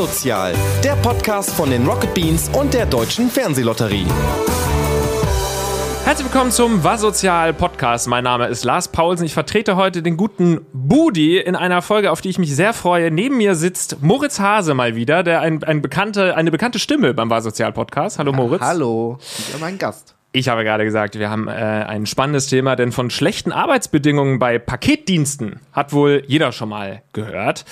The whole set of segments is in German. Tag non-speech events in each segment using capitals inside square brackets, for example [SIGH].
Sozial, der Podcast von den Rocket Beans und der Deutschen Fernsehlotterie. Herzlich willkommen zum Sozial Podcast. Mein Name ist Lars Paulsen. Ich vertrete heute den guten Budi in einer Folge, auf die ich mich sehr freue. Neben mir sitzt Moritz Hase mal wieder, der ein, ein bekannte, eine bekannte Stimme beim Sozial Podcast. Hallo Moritz. Hallo, ich bin mein Gast. Ich habe gerade gesagt, wir haben äh, ein spannendes Thema, denn von schlechten Arbeitsbedingungen bei Paketdiensten hat wohl jeder schon mal gehört.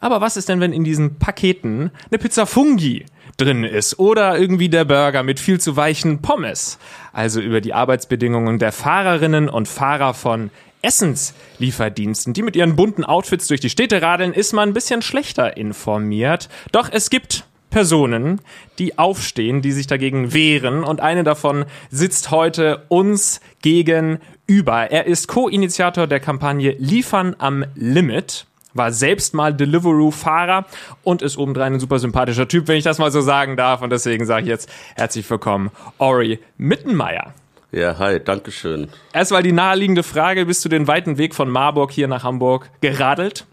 Aber was ist denn, wenn in diesen Paketen eine Pizza Fungi drin ist oder irgendwie der Burger mit viel zu weichen Pommes? Also über die Arbeitsbedingungen der Fahrerinnen und Fahrer von Essenslieferdiensten, die mit ihren bunten Outfits durch die Städte radeln, ist man ein bisschen schlechter informiert. Doch es gibt Personen, die aufstehen, die sich dagegen wehren. Und eine davon sitzt heute uns gegenüber. Er ist Co-Initiator der Kampagne Liefern am Limit war selbst mal Deliveroo-Fahrer und ist obendrein ein super sympathischer Typ, wenn ich das mal so sagen darf. Und deswegen sage ich jetzt herzlich willkommen, Ori Mittenmeier. Ja, hi, Dankeschön. Erstmal die naheliegende Frage, bist du den weiten Weg von Marburg hier nach Hamburg geradelt?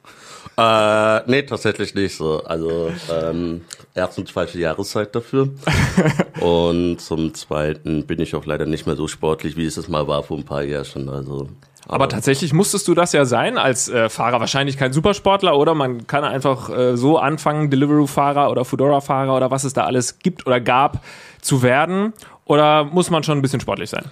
Äh, nee, tatsächlich nicht so. Also ähm, erstens falsche Jahreszeit dafür. [LAUGHS] und zum zweiten bin ich auch leider nicht mehr so sportlich, wie es es mal war vor ein paar Jahren schon. Also aber tatsächlich musstest du das ja sein als äh, Fahrer. Wahrscheinlich kein Supersportler oder man kann einfach äh, so anfangen, Deliveroo-Fahrer oder Foodora-Fahrer oder was es da alles gibt oder gab zu werden. Oder muss man schon ein bisschen sportlich sein?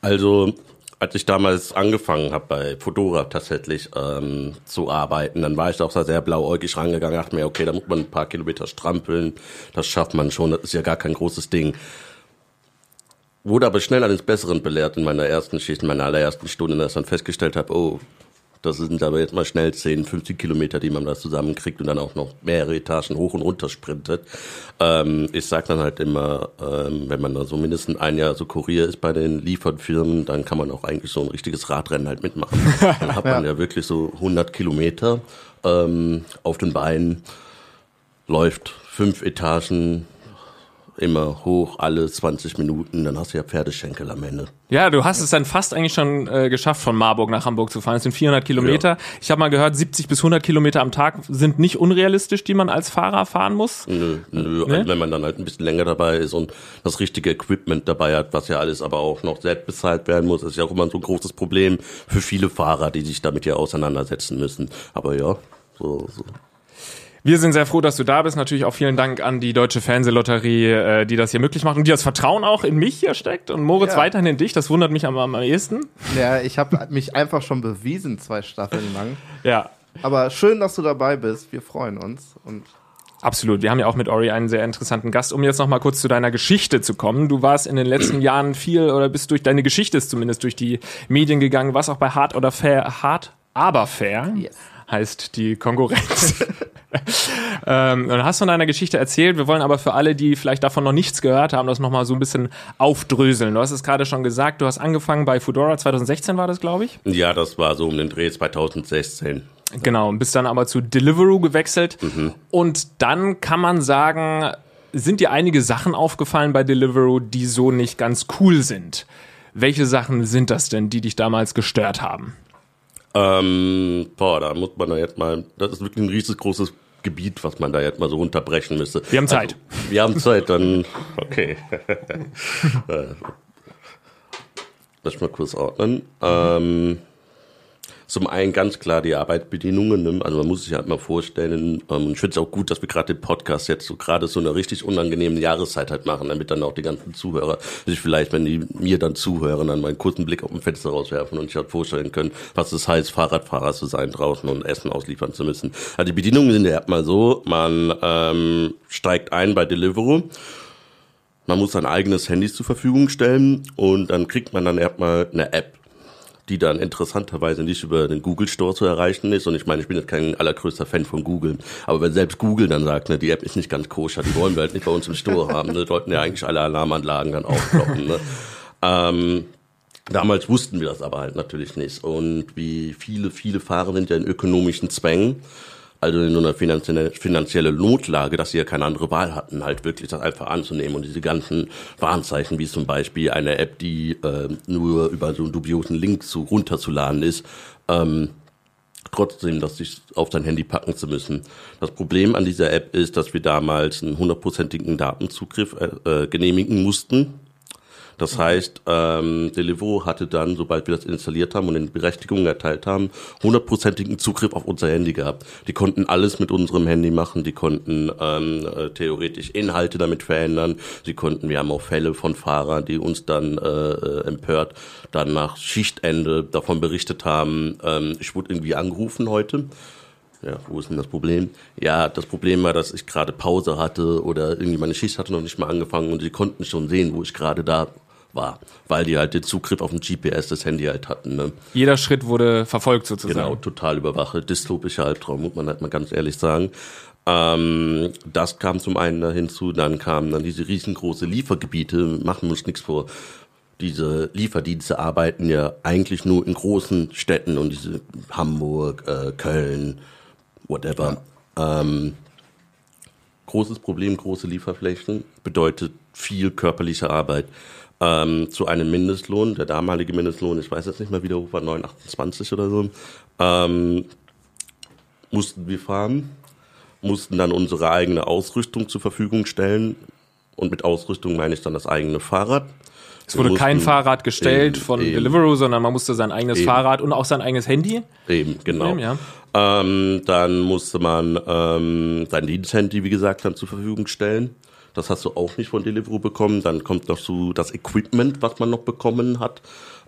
Also als ich damals angefangen habe bei Fedora tatsächlich ähm, zu arbeiten, dann war ich auch sehr blauäugig rangegangen, dachte mir, okay, da muss man ein paar Kilometer strampeln, das schafft man schon, das ist ja gar kein großes Ding. Wurde aber schnell eines Besseren belehrt in meiner ersten Schicht, in meiner allerersten Stunde, dass ich dann festgestellt habe, oh, das sind aber jetzt mal schnell 10, 50 Kilometer, die man da zusammenkriegt und dann auch noch mehrere Etagen hoch und runter sprintet. Ähm, ich sage dann halt immer, ähm, wenn man da so mindestens ein Jahr so Kurier ist bei den Lieferfirmen, dann kann man auch eigentlich so ein richtiges Radrennen halt mitmachen. [LAUGHS] Dann hat man ja, ja wirklich so 100 Kilometer ähm, auf den Beinen, läuft fünf Etagen immer hoch, alle 20 Minuten, dann hast du ja Pferdeschenkel am Ende. Ja, du hast es dann fast eigentlich schon äh, geschafft, von Marburg nach Hamburg zu fahren. Es sind 400 Kilometer. Ja. Ich habe mal gehört, 70 bis 100 Kilometer am Tag sind nicht unrealistisch, die man als Fahrer fahren muss. Nö, nö. Nee? Also wenn man dann halt ein bisschen länger dabei ist und das richtige Equipment dabei hat, was ja alles aber auch noch selbst bezahlt werden muss, ist ja auch immer so ein großes Problem für viele Fahrer, die sich damit ja auseinandersetzen müssen. Aber ja, so, so wir sind sehr froh, dass du da bist. Natürlich auch vielen Dank an die Deutsche Fernsehlotterie, äh, die das hier möglich macht und die das Vertrauen auch in mich hier steckt und Moritz ja. weiterhin in dich. Das wundert mich am, am ehesten. Ja, ich habe mich einfach schon bewiesen, zwei Staffeln lang. Ja. Aber schön, dass du dabei bist. Wir freuen uns und Absolut. Wir haben ja auch mit Ori einen sehr interessanten Gast. Um jetzt noch mal kurz zu deiner Geschichte zu kommen. Du warst in den letzten Jahren viel oder bist durch deine Geschichte ist zumindest durch die Medien gegangen, warst auch bei Hard oder Fair, Hard, aber Fair. Yes heißt die Konkurrenz. [LAUGHS] ähm, und hast von deiner Geschichte erzählt. Wir wollen aber für alle, die vielleicht davon noch nichts gehört haben, das nochmal so ein bisschen aufdröseln. Du hast es gerade schon gesagt, du hast angefangen bei Fudora 2016 war das, glaube ich? Ja, das war so um den Dreh 2016. Genau, und bist dann aber zu Deliveroo gewechselt. Mhm. Und dann kann man sagen, sind dir einige Sachen aufgefallen bei Deliveroo, die so nicht ganz cool sind. Welche Sachen sind das denn, die dich damals gestört haben? Ähm, boah, da muss man da jetzt mal, das ist wirklich ein riesengroßes Gebiet, was man da jetzt mal so runterbrechen müsste. Wir haben Zeit. Also, wir haben Zeit, dann, [LAUGHS] okay. [LAUGHS] Lass mich mal kurz ordnen. Ähm, zum einen ganz klar die Arbeitsbedingungen. Ne? Also man muss sich halt mal vorstellen, ähm, ich finde es auch gut, dass wir gerade den Podcast jetzt so gerade so eine richtig unangenehmen Jahreszeit halt machen, damit dann auch die ganzen Zuhörer sich vielleicht, wenn die mir dann zuhören, dann mal einen kurzen Blick auf dem Fenster rauswerfen und sich halt vorstellen können, was es heißt, Fahrradfahrer zu sein draußen und Essen ausliefern zu müssen. Also die Bedingungen sind ja erstmal so, man ähm, steigt ein bei Deliveroo man muss sein eigenes Handy zur Verfügung stellen und dann kriegt man dann erstmal eine App die dann interessanterweise nicht über den Google Store zu erreichen ist. Und ich meine, ich bin jetzt kein allergrößter Fan von Google. Aber wenn selbst Google dann sagt, ne, die App ist nicht ganz koscher, die wollen wir halt nicht bei uns im Store [LAUGHS] haben, ne, sollten ja eigentlich alle Alarmanlagen dann aufkloppen. Ne? Ähm, damals wussten wir das aber halt natürlich nicht. Und wie viele, viele Fahrer sind ja in ökonomischen Zwängen also in so einer finanzielle, finanzielle Notlage, dass sie ja keine andere Wahl hatten, halt wirklich das einfach anzunehmen und diese ganzen Warnzeichen, wie zum Beispiel eine App, die äh, nur über so einen dubiosen Link zu runterzuladen ist, ähm, trotzdem, das sich auf sein Handy packen zu müssen. Das Problem an dieser App ist, dass wir damals einen hundertprozentigen Datenzugriff äh, äh genehmigen mussten das heißt, ähm, Deliveroo hatte dann, sobald wir das installiert haben und den Berechtigungen erteilt haben, hundertprozentigen Zugriff auf unser Handy gehabt. Die konnten alles mit unserem Handy machen, die konnten ähm, äh, theoretisch Inhalte damit verändern, sie konnten, wir haben auch Fälle von Fahrern, die uns dann äh, äh, empört dann nach Schichtende davon berichtet haben, ähm, ich wurde irgendwie angerufen heute. Ja, wo ist denn das Problem? Ja, das Problem war, dass ich gerade Pause hatte oder irgendwie meine Schicht hatte noch nicht mal angefangen und sie konnten schon sehen, wo ich gerade da war, weil die halt den Zugriff auf den GPS das Handy halt hatten. Ne? Jeder Schritt wurde verfolgt sozusagen. Genau, total überwacht. Dystopischer Albtraum, muss man halt mal ganz ehrlich sagen. Ähm, das kam zum einen da hinzu, dann kamen dann diese riesengroße Liefergebiete, machen wir uns nichts vor. Diese Lieferdienste arbeiten ja eigentlich nur in großen Städten und diese Hamburg, äh, Köln, whatever. Ja. Ähm, großes Problem, große Lieferflächen bedeutet viel körperliche Arbeit ähm, zu einem Mindestlohn. Der damalige Mindestlohn, ich weiß jetzt nicht mehr, wie der hoch war, 9,28 oder so, ähm, mussten wir fahren, mussten dann unsere eigene Ausrüstung zur Verfügung stellen. Und mit Ausrüstung meine ich dann das eigene Fahrrad. Es wurde kein Fahrrad gestellt eben, von eben. Deliveroo, sondern man musste sein eigenes eben. Fahrrad und auch sein eigenes Handy. Eben, genau. Nehmen, ja. ähm, dann musste man ähm, sein Diensthandy, wie gesagt, dann zur Verfügung stellen. Das hast du auch nicht von Deliveroo bekommen. Dann kommt noch so das Equipment, was man noch bekommen hat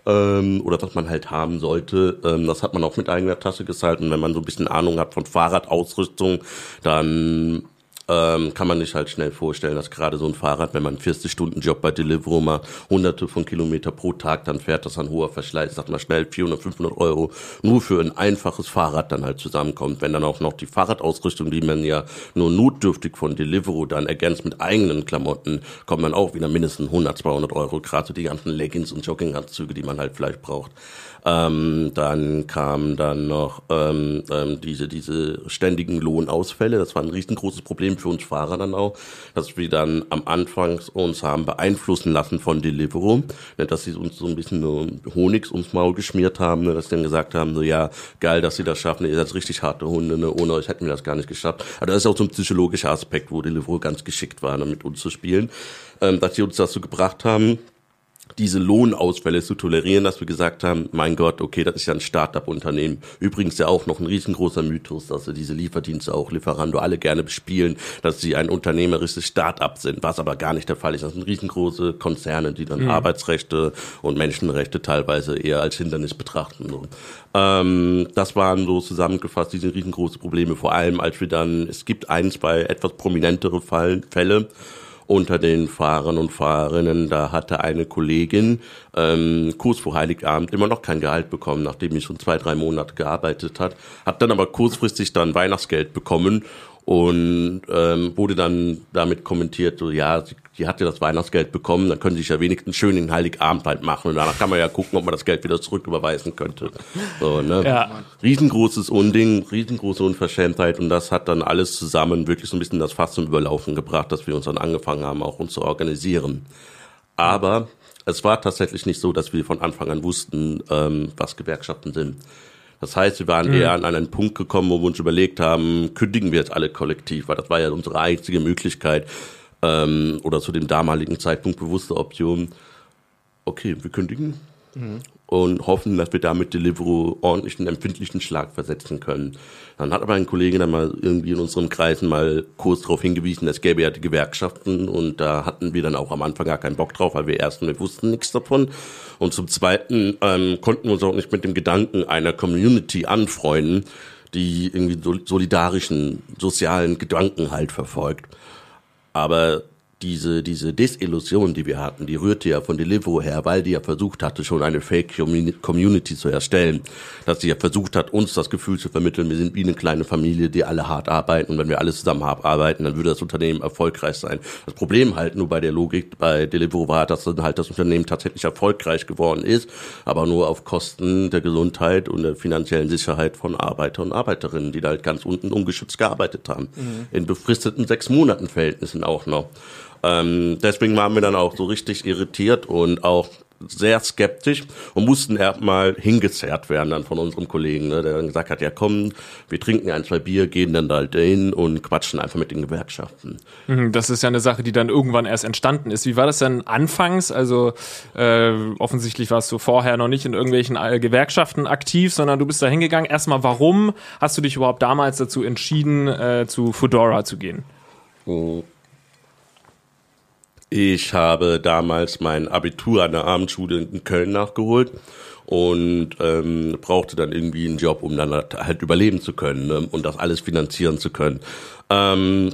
ähm, oder was man halt haben sollte. Ähm, das hat man auch mit eigener Tasche gezahlt. Und wenn man so ein bisschen Ahnung hat von Fahrradausrüstung, dann ähm, kann man sich halt schnell vorstellen, dass gerade so ein Fahrrad, wenn man einen 40-Stunden-Job bei Deliveroo mal hunderte von Kilometer pro Tag dann fährt, das ein hoher Verschleiß, sagt man schnell 400, 500 Euro nur für ein einfaches Fahrrad dann halt zusammenkommt. Wenn dann auch noch die Fahrradausrüstung, die man ja nur notdürftig von Deliveroo dann ergänzt mit eigenen Klamotten, kommt man auch wieder mindestens 100, 200 Euro, gerade so die ganzen Leggings und Jogginganzüge, die man halt vielleicht braucht. Ähm, dann kamen dann noch ähm, ähm, diese, diese ständigen Lohnausfälle. Das war ein riesengroßes Problem für uns Fahrer dann auch, dass wir dann am Anfang uns haben beeinflussen lassen von Deliveroo, ne, dass sie uns so ein bisschen Honigs ums Maul geschmiert haben, ne, dass sie dann gesagt haben, so ja, geil, dass sie das schaffen, ihr seid richtig harte Hunde, ne, ohne euch hätten wir das gar nicht geschafft. Aber das ist auch so ein psychologischer Aspekt, wo Deliveroo ganz geschickt war, ne, mit uns zu spielen, ähm, dass sie uns dazu gebracht haben, diese Lohnausfälle zu tolerieren, dass wir gesagt haben, mein Gott, okay, das ist ja ein Start-up-Unternehmen. Übrigens ja auch noch ein riesengroßer Mythos, dass sie diese Lieferdienste auch Lieferando alle gerne bespielen, dass sie ein unternehmerisches Start-up sind, was aber gar nicht der Fall ist. Das sind riesengroße Konzerne, die dann mhm. Arbeitsrechte und Menschenrechte teilweise eher als Hindernis betrachten. So. Ähm, das waren so zusammengefasst diese riesengroße Probleme, vor allem als wir dann, es gibt ein, zwei etwas prominentere Fall, Fälle, unter den Fahrern und Fahrerinnen. Da hatte eine Kollegin ähm, kurz vor Heiligabend immer noch kein Gehalt bekommen, nachdem ich schon zwei, drei Monate gearbeitet hat, hat dann aber kurzfristig dann Weihnachtsgeld bekommen und ähm, wurde dann damit kommentiert, so ja, sie, sie hat ja das Weihnachtsgeld bekommen, dann können sie sich ja wenigstens schön den Heiligabend halt machen und danach kann man ja gucken, ob man das Geld wieder zurücküberweisen könnte. So, ne? Ja. Riesengroßes Unding, riesengroße Unverschämtheit und das hat dann alles zusammen wirklich so ein bisschen das Fass zum Überlaufen gebracht, dass wir uns dann angefangen haben, auch uns zu organisieren. Aber es war tatsächlich nicht so, dass wir von Anfang an wussten, ähm, was Gewerkschaften sind. Das heißt, wir waren mhm. eher an einen Punkt gekommen, wo wir uns überlegt haben, kündigen wir jetzt alle kollektiv, weil das war ja unsere einzige Möglichkeit ähm, oder zu dem damaligen Zeitpunkt bewusste Option. Okay, wir kündigen mhm. Und hoffen, dass wir damit Deliveroo ordentlich einen empfindlichen Schlag versetzen können. Dann hat aber ein Kollege dann mal irgendwie in unserem Kreisen mal kurz darauf hingewiesen, es gäbe ja die Gewerkschaften und da hatten wir dann auch am Anfang gar keinen Bock drauf, weil wir erstens, wir wussten nichts davon und zum Zweiten ähm, konnten wir uns auch nicht mit dem Gedanken einer Community anfreunden, die irgendwie solidarischen, sozialen Gedanken halt verfolgt. Aber diese, diese Desillusion, die wir hatten, die rührte ja von Deliveroo her, weil die ja versucht hatte, schon eine Fake Community zu erstellen. Dass sie ja versucht hat, uns das Gefühl zu vermitteln, wir sind wie eine kleine Familie, die alle hart arbeiten und wenn wir alle zusammen hart arbeiten, dann würde das Unternehmen erfolgreich sein. Das Problem halt nur bei der Logik bei Deliveroo war, dass dann halt das Unternehmen tatsächlich erfolgreich geworden ist, aber nur auf Kosten der Gesundheit und der finanziellen Sicherheit von Arbeiter und Arbeiterinnen, die da halt ganz unten ungeschützt gearbeitet haben. Mhm. In befristeten sechs Monaten Verhältnissen auch noch. Ähm, deswegen waren wir dann auch so richtig irritiert und auch sehr skeptisch und mussten erstmal hingezerrt werden dann von unserem Kollegen, ne, der dann gesagt hat, ja komm, wir trinken ein, zwei Bier, gehen dann da halt hin und quatschen einfach mit den Gewerkschaften. Mhm, Das ist ja eine Sache, die dann irgendwann erst entstanden ist. Wie war das denn anfangs? Also äh, offensichtlich warst du vorher noch nicht in irgendwelchen äh, Gewerkschaften aktiv, sondern du bist da hingegangen. Erstmal, warum hast du dich überhaupt damals dazu entschieden, äh, zu Fedora zu gehen? Ich habe damals mein Abitur an der Abendschule in Köln nachgeholt und ähm, brauchte dann irgendwie einen Job, um dann halt- überleben zu können ne? und das alles finanzieren zu können. Ähm,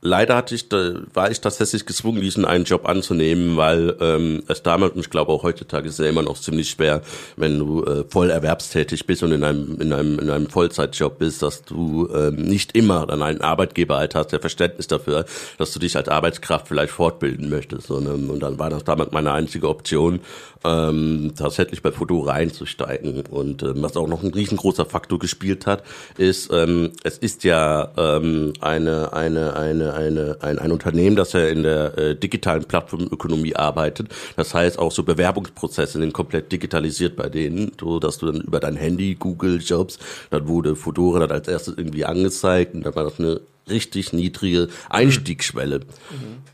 leider hatte ich, da, war ich tatsächlich gezwungen, diesen einen Job anzunehmen, weil ähm, es damals, und ich glaube auch heutzutage ist ja immer noch ziemlich schwer, wenn du äh, voll erwerbstätig bist und in einem, in einem, in einem Vollzeitjob bist, dass du ähm, nicht immer dann einen Arbeitgeber halt hast, der Verständnis dafür, dass du dich als Arbeitskraft vielleicht fortbilden möchtest. Und, ähm, und dann war das damals meine einzige Option, ähm, tatsächlich bei Fedora einzusteigen. Und ähm, was auch noch ein riesengroßer Faktor gespielt hat, ist, ähm, es ist ja ähm, eine, eine, eine, eine, ein, ein Unternehmen, das ja in der äh, digitalen Plattformökonomie arbeitet. Das heißt, auch so Bewerbungsprozesse sind komplett digitalisiert bei denen, so dass du dann über dein Handy, Google, Jobs, dann wurde Fedora dann als erstes irgendwie angezeigt und dann war das eine richtig niedrige Einstiegsschwelle.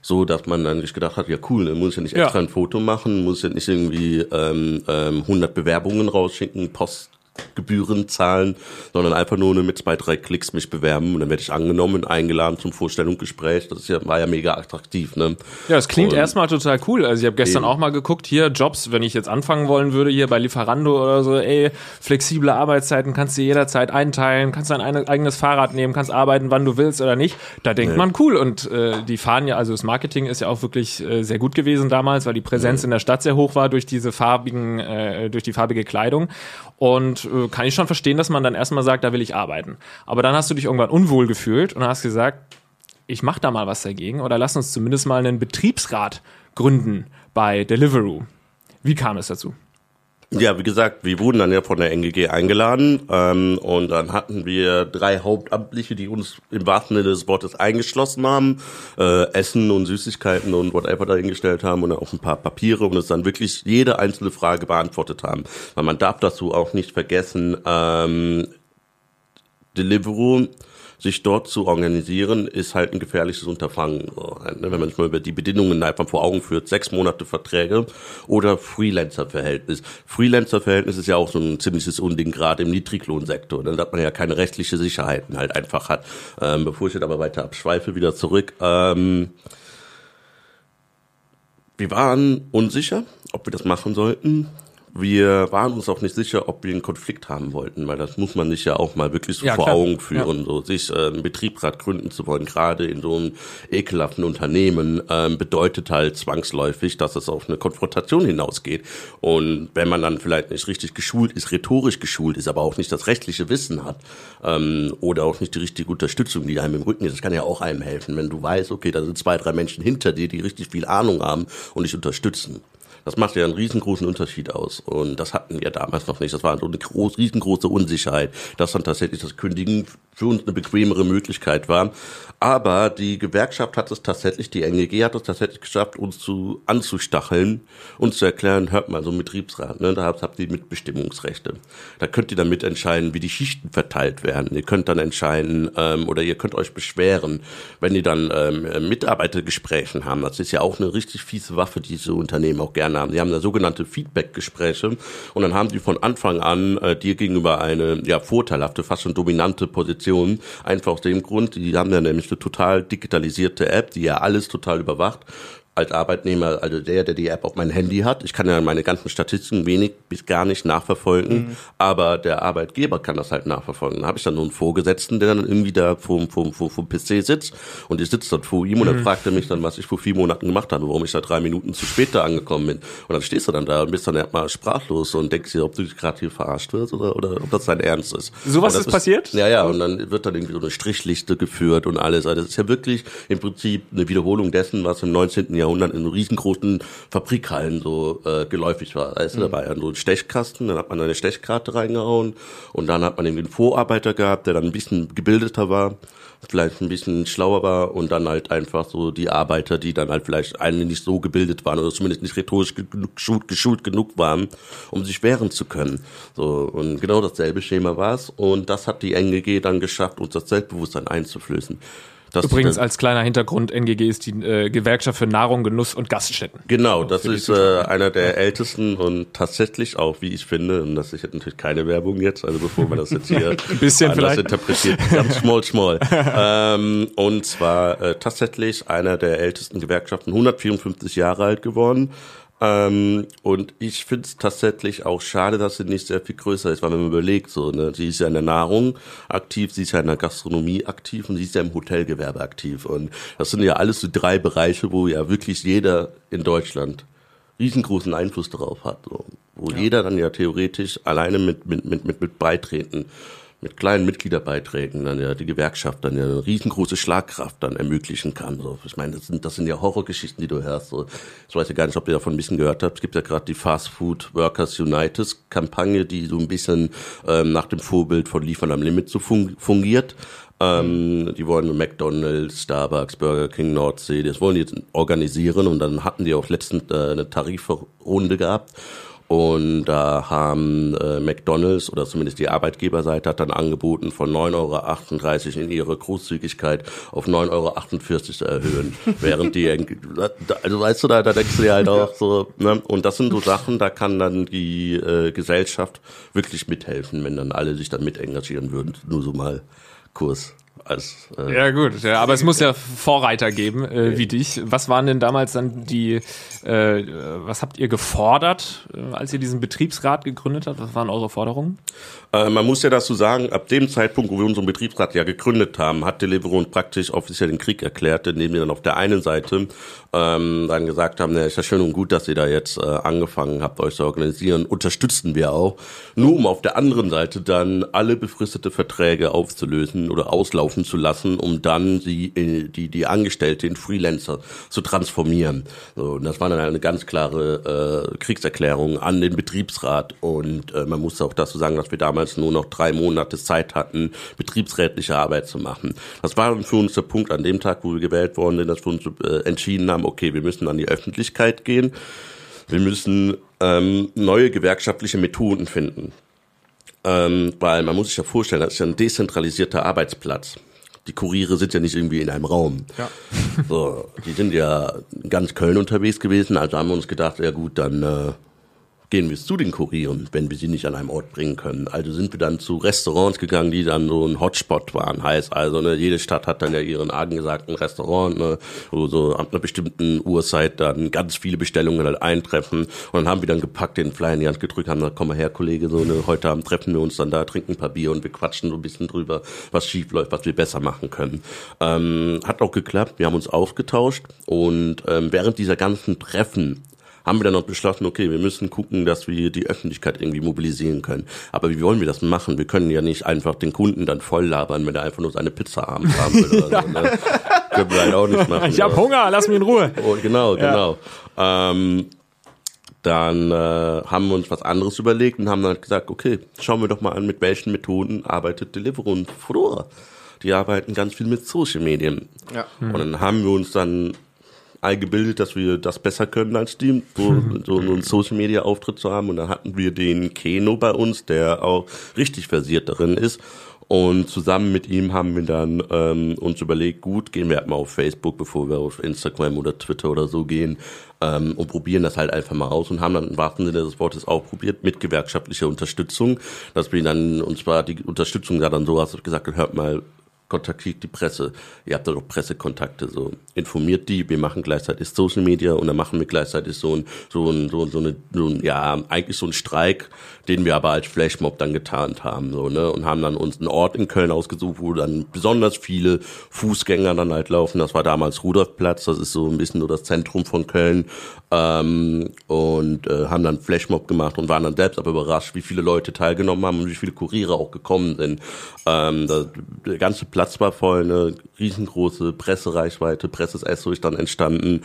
So, dass man dann nicht gedacht hat, ja cool, dann muss ich ja nicht Ja. extra ein Foto machen, muss ja nicht irgendwie ähm, ähm, 100 Bewerbungen rausschicken, Postgebühren zahlen, sondern einfach nur mit zwei, drei Klicks mich bewerben und dann werde ich angenommen, eingeladen zum Vorstellungsgespräch. Das ist ja, war ja mega attraktiv, ne? Ja, das klingt Und- erstmal total cool. Also ich habe gestern Eben. auch mal geguckt, hier Jobs, wenn ich jetzt anfangen wollen würde, hier bei Lieferando oder so, ey, flexible Arbeitszeiten kannst du jederzeit einteilen, kannst dein eigenes Fahrrad nehmen, kannst arbeiten, wann du willst oder nicht. Da denkt man cool und äh, die fahren ja, also das Marketing ist ja auch wirklich äh, sehr gut gewesen damals, weil die Präsenz in der Stadt sehr hoch war durch diese farbigen, äh, durch die farbige Kleidung. Und äh, kann ich schon verstehen, dass man dann erstmal sagt, da will ich arbeiten. Aber dann hast du dich irgendwann unwohl gefühlt und hast gesagt, ich mache da mal was dagegen oder lass uns zumindest mal einen Betriebsrat gründen bei Deliveroo. Wie kam es dazu? Ja, wie gesagt, wir wurden dann ja von der NGG eingeladen ähm, und dann hatten wir drei Hauptamtliche, die uns im wahrsten Sinne des Wortes eingeschlossen haben, äh, Essen und Süßigkeiten und whatever dahingestellt haben und auch ein paar Papiere und es dann wirklich jede einzelne Frage beantwortet haben. Weil man darf dazu auch nicht vergessen, ähm, Deliveroo sich dort zu organisieren, ist halt ein gefährliches Unterfangen. Halt, ne, Wenn man sich mal über die Bedingungen einfach vor Augen führt, sechs Monate Verträge oder Freelancer-Verhältnis. Freelancer-Verhältnis ist ja auch so ein ziemliches Unding, gerade im Niedriglohnsektor, ne, dass man ja keine rechtliche Sicherheiten halt einfach hat. Ähm, bevor ich jetzt aber weiter abschweife, wieder zurück. Ähm, wir waren unsicher, ob wir das machen sollten. Wir waren uns auch nicht sicher, ob wir einen Konflikt haben wollten, weil das muss man sich ja auch mal wirklich so Ja, vor klar. Augen führen. So sich äh, einen Betriebsrat gründen zu wollen, gerade in so einem ekelhaften Unternehmen, ähm, bedeutet halt zwangsläufig, dass es auf eine Konfrontation hinausgeht. Und wenn man dann vielleicht nicht richtig geschult ist, rhetorisch geschult ist, aber auch nicht das rechtliche Wissen hat ähm, oder auch nicht die richtige Unterstützung, die einem im Rücken ist, das kann ja auch einem helfen, wenn du weißt, okay, da sind zwei, drei Menschen hinter dir, die richtig viel Ahnung haben und dich unterstützen. Das macht ja einen riesengroßen Unterschied aus. Und das hatten wir damals noch nicht. Das war so eine groß, riesengroße Unsicherheit, dass dann tatsächlich das Kündigen für uns eine bequemere Möglichkeit war. Aber die Gewerkschaft hat es tatsächlich, die NGG hat es tatsächlich geschafft, uns zu anzustacheln, uns zu erklären, hört mal, so ein Betriebsrat, ne, da habt, habt ihr Mitbestimmungsrechte. Da könnt ihr dann mitentscheiden, wie die Schichten verteilt werden. Ihr könnt dann entscheiden, ähm, oder ihr könnt euch beschweren, wenn ihr dann ähm, Mitarbeitergesprächen haben. Das ist ja auch eine richtig fiese Waffe, die diese Unternehmen auch gerne haben. Die haben da sogenannte Feedback-Gespräche und dann haben die von Anfang an äh, dir gegenüber eine ja vorteilhafte, fast schon dominante Position. Einfach aus dem Grund, die haben ja nämlich eine total digitalisierte App, die ja alles total überwacht als Arbeitnehmer, also der, der die App auf mein Handy hat, ich kann ja meine ganzen Statistiken wenig bis gar nicht nachverfolgen, aber der Arbeitgeber kann das halt nachverfolgen. Dann habe ich dann so einen Vorgesetzten, der dann irgendwie da vom, vom, vom, vom PC sitzt und ich sitze dann vor ihm und dann fragt er mich dann, was ich vor vier Monaten gemacht habe, warum ich da drei Minuten zu spät da angekommen bin. Und dann stehst du dann da und bist dann erstmal sprachlos und denkst dir, ob du gerade hier verarscht wirst oder, oder ob das dein Ernst ist. Sowas ist passiert? Ja, ja, und dann wird dann irgendwie so eine Strichliste geführt und alles. Also das ist ja wirklich im Prinzip eine Wiederholung dessen, was im 19. Jahrhundert in riesengroßen Fabrikhallen so äh, geläufig war. Weißt du, da war ja so ein Stechkasten, dann hat man eine Stechkarte reingehauen und dann hat man eben den Vorarbeiter gehabt, der dann ein bisschen gebildeter war vielleicht ein bisschen schlauer war und dann halt einfach so die Arbeiter, die dann halt vielleicht eigentlich nicht so gebildet waren oder zumindest nicht rhetorisch genug, geschult, geschult genug waren, um sich wehren zu können. So und genau dasselbe Schema war es und das hat die NGG dann geschafft, uns das Selbstbewusstsein einzuflößen. Das Übrigens als kleiner Hintergrund, NGG ist die äh, Gewerkschaft für Nahrung, Genuss und Gaststätten. Genau, das ist äh, einer der ältesten und tatsächlich auch, wie ich finde, und das ist natürlich keine Werbung jetzt, also bevor man das jetzt hier [LAUGHS] Ein bisschen anders vielleicht. interpretiert, ganz small, small. [LAUGHS] ähm, und zwar äh, tatsächlich einer der ältesten Gewerkschaften, 154 Jahre alt geworden. Ähm, und ich finde es tatsächlich auch schade, dass sie nicht sehr viel größer ist, weil wenn man überlegt, so, ne, sie ist ja in der Nahrung aktiv, sie ist ja in der Gastronomie aktiv und sie ist ja im Hotelgewerbe aktiv. Und das sind ja alles so drei Bereiche, wo ja wirklich jeder in Deutschland riesengroßen Einfluss darauf hat, so. wo jeder dann ja theoretisch alleine mit, mit, mit, mit, mit Beitreten mit kleinen Mitgliederbeiträgen dann ja die Gewerkschaft dann ja eine riesengroße Schlagkraft dann ermöglichen kann. So, ich meine, das sind, das sind ja Horrorgeschichten, die du hörst. So, ich weiß ja gar nicht, ob ihr davon ein bisschen gehört habt. Es gibt ja gerade die Fast Food Workers United Kampagne, die so ein bisschen ähm, nach dem Vorbild von Liefern am Limit so fun fungiert. Ähm, die wollen McDonalds, Starbucks, Burger King, Nordsee, das wollen die jetzt organisieren und dann hatten die auch letztens äh, eine Tarifrunde gehabt. Und da haben äh, McDonalds oder zumindest die Arbeitgeberseite hat dann angeboten, von 9,38 Euro in ihre Großzügigkeit auf 9,48 Euro zu erhöhen. [LAUGHS] Während die, also weißt du, da, da denkst du dir halt auch so, ne? Und das sind so Sachen, da kann dann die äh, Gesellschaft wirklich mithelfen, wenn dann alle sich dann mit engagieren würden. Nur so mal Kurs als äh, Ja gut, ja, aber es muss ja Vorreiter geben äh, wie dich. Was waren denn damals dann die, äh, was habt ihr gefordert, äh, als ihr diesen Betriebsrat gegründet habt? Was waren eure Forderungen? Äh, man muss ja dazu sagen, ab dem Zeitpunkt, wo wir unseren Betriebsrat ja gegründet haben, hat Deliveroo praktisch offiziell den Krieg erklärt, indem wir dann auf der einen Seite ähm, dann gesagt haben, na, ist ja schön und gut, dass ihr da jetzt äh, angefangen habt, euch zu organisieren, unterstützen wir auch. Nur um auf der anderen Seite dann alle befristete Verträge aufzulösen oder auslaufen zu lassen, um dann die, äh, die, die Angestellte in Freelancer zu transformieren. So, und das war dann eine ganz klare äh, Kriegserklärung an den Betriebsrat. Und äh, man muss auch dazu sagen, dass wir damals nur noch drei Monate Zeit hatten, betriebsrätliche Arbeit zu machen. Das war für uns der Punkt an dem Tag, wo wir gewählt worden sind, dass wir uns äh, entschieden haben, okay, wir müssen an die Öffentlichkeit gehen. Wir müssen ähm, neue gewerkschaftliche Methoden finden. Ähm, weil man muss sich ja vorstellen, das ist ja ein dezentralisierter Arbeitsplatz. Die Kuriere sind ja nicht irgendwie in einem Raum. Ja. So, die sind ja in ganz Köln unterwegs gewesen, also haben wir uns gedacht, ja gut, dann äh, gehen wir zu den Kurieren, wenn wir sie nicht an einem Ort bringen können. Also sind wir dann zu Restaurants gegangen, die dann so ein Hotspot waren. Heißt also, ne, jede Stadt hat dann ja ihren angesagten Restaurant, ne, wo so ab einer bestimmten Uhrzeit dann ganz viele Bestellungen halt eintreffen. Und dann haben wir dann gepackt, den Flyer in die Hand gedrückt, haben gesagt, komm mal her, Kollege, so ne, heute Abend treffen wir uns dann da, trinken ein paar Bier und wir quatschen so ein bisschen drüber, was schief läuft, was wir besser machen können. Ähm, hat auch geklappt, wir haben uns ausgetauscht und ähm, während dieser ganzen Treffen haben wir dann noch beschlossen, okay, wir müssen gucken, dass wir die Öffentlichkeit irgendwie mobilisieren können. Aber wie wollen wir das machen? Wir können ja nicht einfach den Kunden dann voll labern, wenn er einfach nur seine Pizza abends haben will oder so. Ne? [LAUGHS] Können wir halt auch nicht machen. Ich hab Hunger, lass mich in Ruhe. Oh, genau, genau. Ähm, dann äh, haben wir uns was anderes überlegt und haben dann gesagt, okay, schauen wir doch mal an, mit welchen Methoden arbeitet Deliveroo und Fedora. Die arbeiten ganz viel mit Social Medien. Ja. Und dann haben wir uns dann eingebildet, dass wir das besser können als die, so, [LAUGHS] so einen Social Media Auftritt zu haben. Und dann hatten wir den Keno bei uns, der auch richtig versiert darin ist. Und zusammen mit ihm haben wir dann ähm, uns überlegt, gut, gehen wir halt mal auf Facebook, bevor wir auf Instagram oder Twitter oder so gehen ähm, und probieren das halt einfach mal aus und haben dann im wahrsten Sinne des Wortes auch probiert mit gewerkschaftlicher Unterstützung, dass wir dann, und zwar die Unterstützung da dann so, hast du gesagt, hört mal, kontaktiert die Presse. Ihr habt da doch Pressekontakte, so informiert die. Wir machen gleichzeitig Social Media und dann machen wir gleichzeitig so ein, so ein, so, so eine, so ein, ja, eigentlich so ein Streik, den wir aber als Flashmob dann getarnt haben, so, ne, und haben dann uns einen Ort in Köln ausgesucht, wo dann besonders viele Fußgänger dann halt laufen. Das war damals Rudolfplatz, das ist so ein bisschen nur das Zentrum von Köln, ähm, und äh, haben dann Flashmob gemacht und waren dann selbst aber überrascht, wie viele Leute teilgenommen haben und wie viele Kuriere auch gekommen sind. Ähm, der ganze Platz war voll, eine riesengroße Pressereichweite, Presses-Esso ist dann entstanden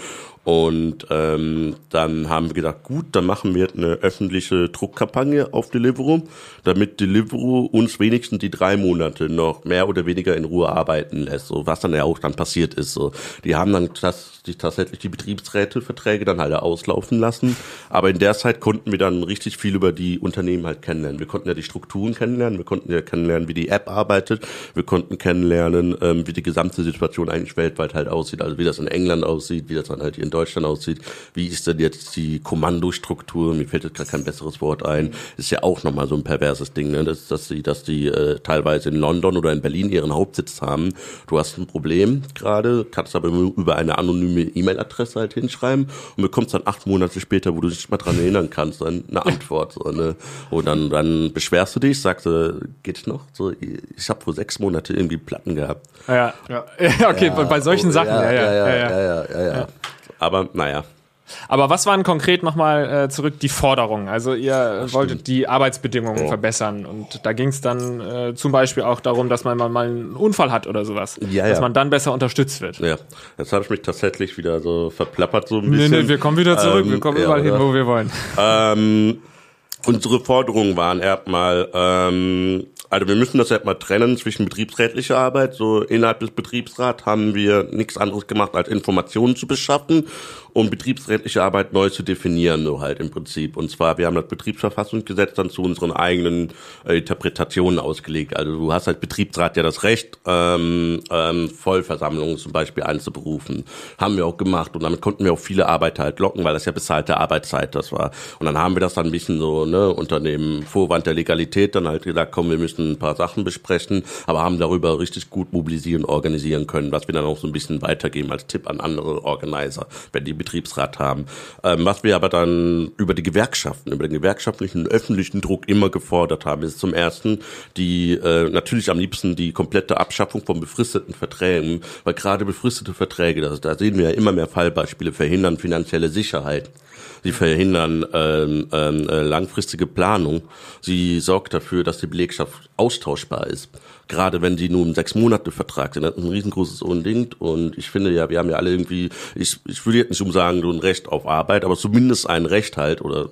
und ähm, dann haben wir gedacht, gut, dann machen wir eine öffentliche Druckkampagne auf Deliveroo, damit Deliveroo uns wenigstens die drei Monate noch mehr oder weniger in Ruhe arbeiten lässt. So was dann ja auch dann passiert ist. So, die haben dann das, die, tatsächlich die Betriebsräteverträge dann halt auslaufen lassen. Aber in der Zeit konnten wir dann richtig viel über die Unternehmen halt kennenlernen. Wir konnten ja die Strukturen kennenlernen, wir konnten ja kennenlernen, wie die App arbeitet, wir konnten kennenlernen, ähm, wie die gesamte Situation eigentlich weltweit halt aussieht, also wie das in England aussieht, wie das dann halt hier in Deutschland aussieht, wie ist denn jetzt die Kommandostruktur, mir fällt jetzt gerade kein besseres Wort ein, ist ja auch nochmal so ein perverses Ding, ne? dass, dass die, dass die äh, teilweise in London oder in Berlin ihren Hauptsitz haben. Du hast ein Problem gerade, kannst aber über eine anonyme E-Mail-Adresse halt hinschreiben und bekommst dann acht Monate später, wo du dich mal dran erinnern kannst, dann eine [LAUGHS] Antwort. So, ne? Und dann, dann beschwerst du dich, sagst du, geht noch? So, ich habe vor sechs Monate irgendwie Platten gehabt. Ja, ja. [LAUGHS] okay, ja, bei solchen oh, Sachen. Ja, ja, ja, ja, ja, ja. Aber naja. Aber was waren konkret nochmal äh, zurück die Forderungen? Also ihr Ach, wolltet stimmt. die Arbeitsbedingungen ja. verbessern und da ging es dann äh, zum Beispiel auch darum, dass man mal einen Unfall hat oder sowas, ja, dass ja. man dann besser unterstützt wird. Ja, jetzt habe ich mich tatsächlich wieder so verplappert so ein bisschen. Nee, nee, wir kommen wieder zurück, ähm, wir kommen überall hin, wo wir wollen. Ähm, unsere Forderungen waren erstmal ähm, also wir müssen das ja mal trennen zwischen betriebsrätlicher Arbeit. So innerhalb des Betriebsrats haben wir nichts anderes gemacht, als Informationen zu beschaffen um betriebsrätliche Arbeit neu zu definieren, so halt im Prinzip. Und zwar, wir haben das Betriebsverfassungsgesetz dann zu unseren eigenen äh, Interpretationen ausgelegt. Also du hast als Betriebsrat ja das Recht, ähm, ähm, Vollversammlungen zum Beispiel einzuberufen. Haben wir auch gemacht und damit konnten wir auch viele Arbeiter halt locken, weil das ja bezahlte Arbeitszeit das war. Und dann haben wir das dann ein bisschen so, ne, unter dem Vorwand der Legalität dann halt gesagt, komm, wir müssen ein paar Sachen besprechen, aber haben darüber richtig gut mobilisieren, organisieren können, was wir dann auch so ein bisschen weitergeben als Tipp an andere Organizer, wenn die Betriebsrat haben. Ähm, was wir aber dann über die Gewerkschaften, über den gewerkschaftlichen öffentlichen Druck immer gefordert haben, ist zum ersten die äh, natürlich am liebsten die komplette Abschaffung von befristeten Verträgen, weil gerade befristete Verträge, das, da sehen wir ja immer mehr Fallbeispiele, verhindern finanzielle Sicherheit. Sie verhindern ähm, ähm, äh, langfristige Planung. Sie sorgt dafür, dass die Belegschaft austauschbar ist. Gerade wenn sie nur einen sechs Monate Vertrag sind, das ist ein riesengroßes Unding. Und ich finde ja, wir haben ja alle irgendwie, ich, ich will jetzt nicht um sagen, so ein Recht auf Arbeit, aber zumindest ein Recht halt oder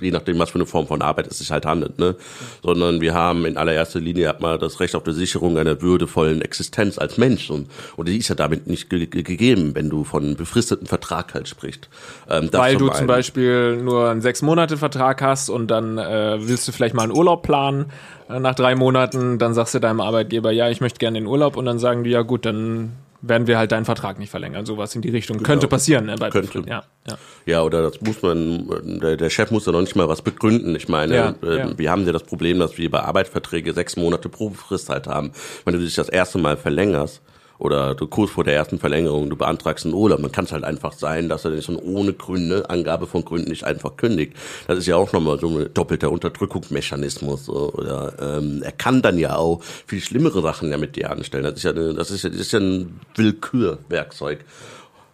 je nachdem, was für eine Form von Arbeit es sich halt handelt, ne? Sondern wir haben in allererster Linie hat man das Recht auf die Sicherung einer würdevollen Existenz als Mensch und, und die ist ja damit nicht ge gegeben, wenn du von einem befristeten Vertrag halt sprichst. Ähm, Weil du zum Beispiel nur einen sechs Monate Vertrag hast und dann äh, willst du vielleicht mal einen Urlaub planen äh, nach drei Monaten, dann sagst du deinem Arbeitgeber, ja, ich möchte gerne in den Urlaub und dann sagen die, ja gut, dann werden wir halt deinen Vertrag nicht verlängern. Sowas in die Richtung. Genau. Könnte passieren ne, Könnte. Ja, ja. ja, oder das muss man, der, der Chef muss ja noch nicht mal was begründen. Ich meine, ja, äh, ja. wir haben ja das Problem, dass wir bei Arbeitsverträge sechs Monate Probefrist halt haben. Wenn du dich das erste Mal verlängerst, oder du kurz vor der ersten Verlängerung, du beantragst einen Urlaub. Man kann es halt einfach sein, dass er nicht so ohne Gründe, Angabe von Gründen nicht einfach kündigt. Das ist ja auch nochmal so ein doppelter Unterdrückungsmechanismus. Oder ähm, er kann dann ja auch viel schlimmere Sachen ja mit dir anstellen. Das ist ja, eine, das ist ja, das ist ja ein Willkürwerkzeug.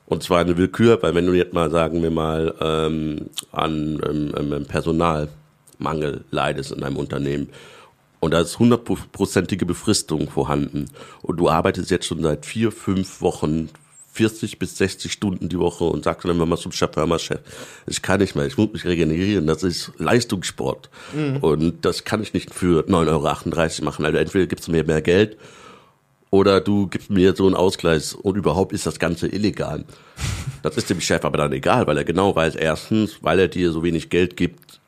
Und zwar eine Willkür, weil wenn du jetzt mal, sagen wir mal, ähm, an ähm, ähm Personalmangel leidest in einem Unternehmen, und da ist hundertprozentige Befristung vorhanden. Und du arbeitest jetzt schon seit vier, fünf Wochen 40 bis 60 Stunden die Woche und sagst dann immer mal zum Chef, hör mal Chef, ich kann nicht mehr, ich muss mich regenerieren, das ist Leistungssport. Mhm. Und das kann ich nicht für 9,38 Euro machen. Also entweder gibst du mir mehr Geld oder du gibst mir so einen Ausgleich und überhaupt ist das Ganze illegal. Das ist dem Chef aber dann egal, weil er genau weiß, erstens, weil er dir so wenig Geld gibt,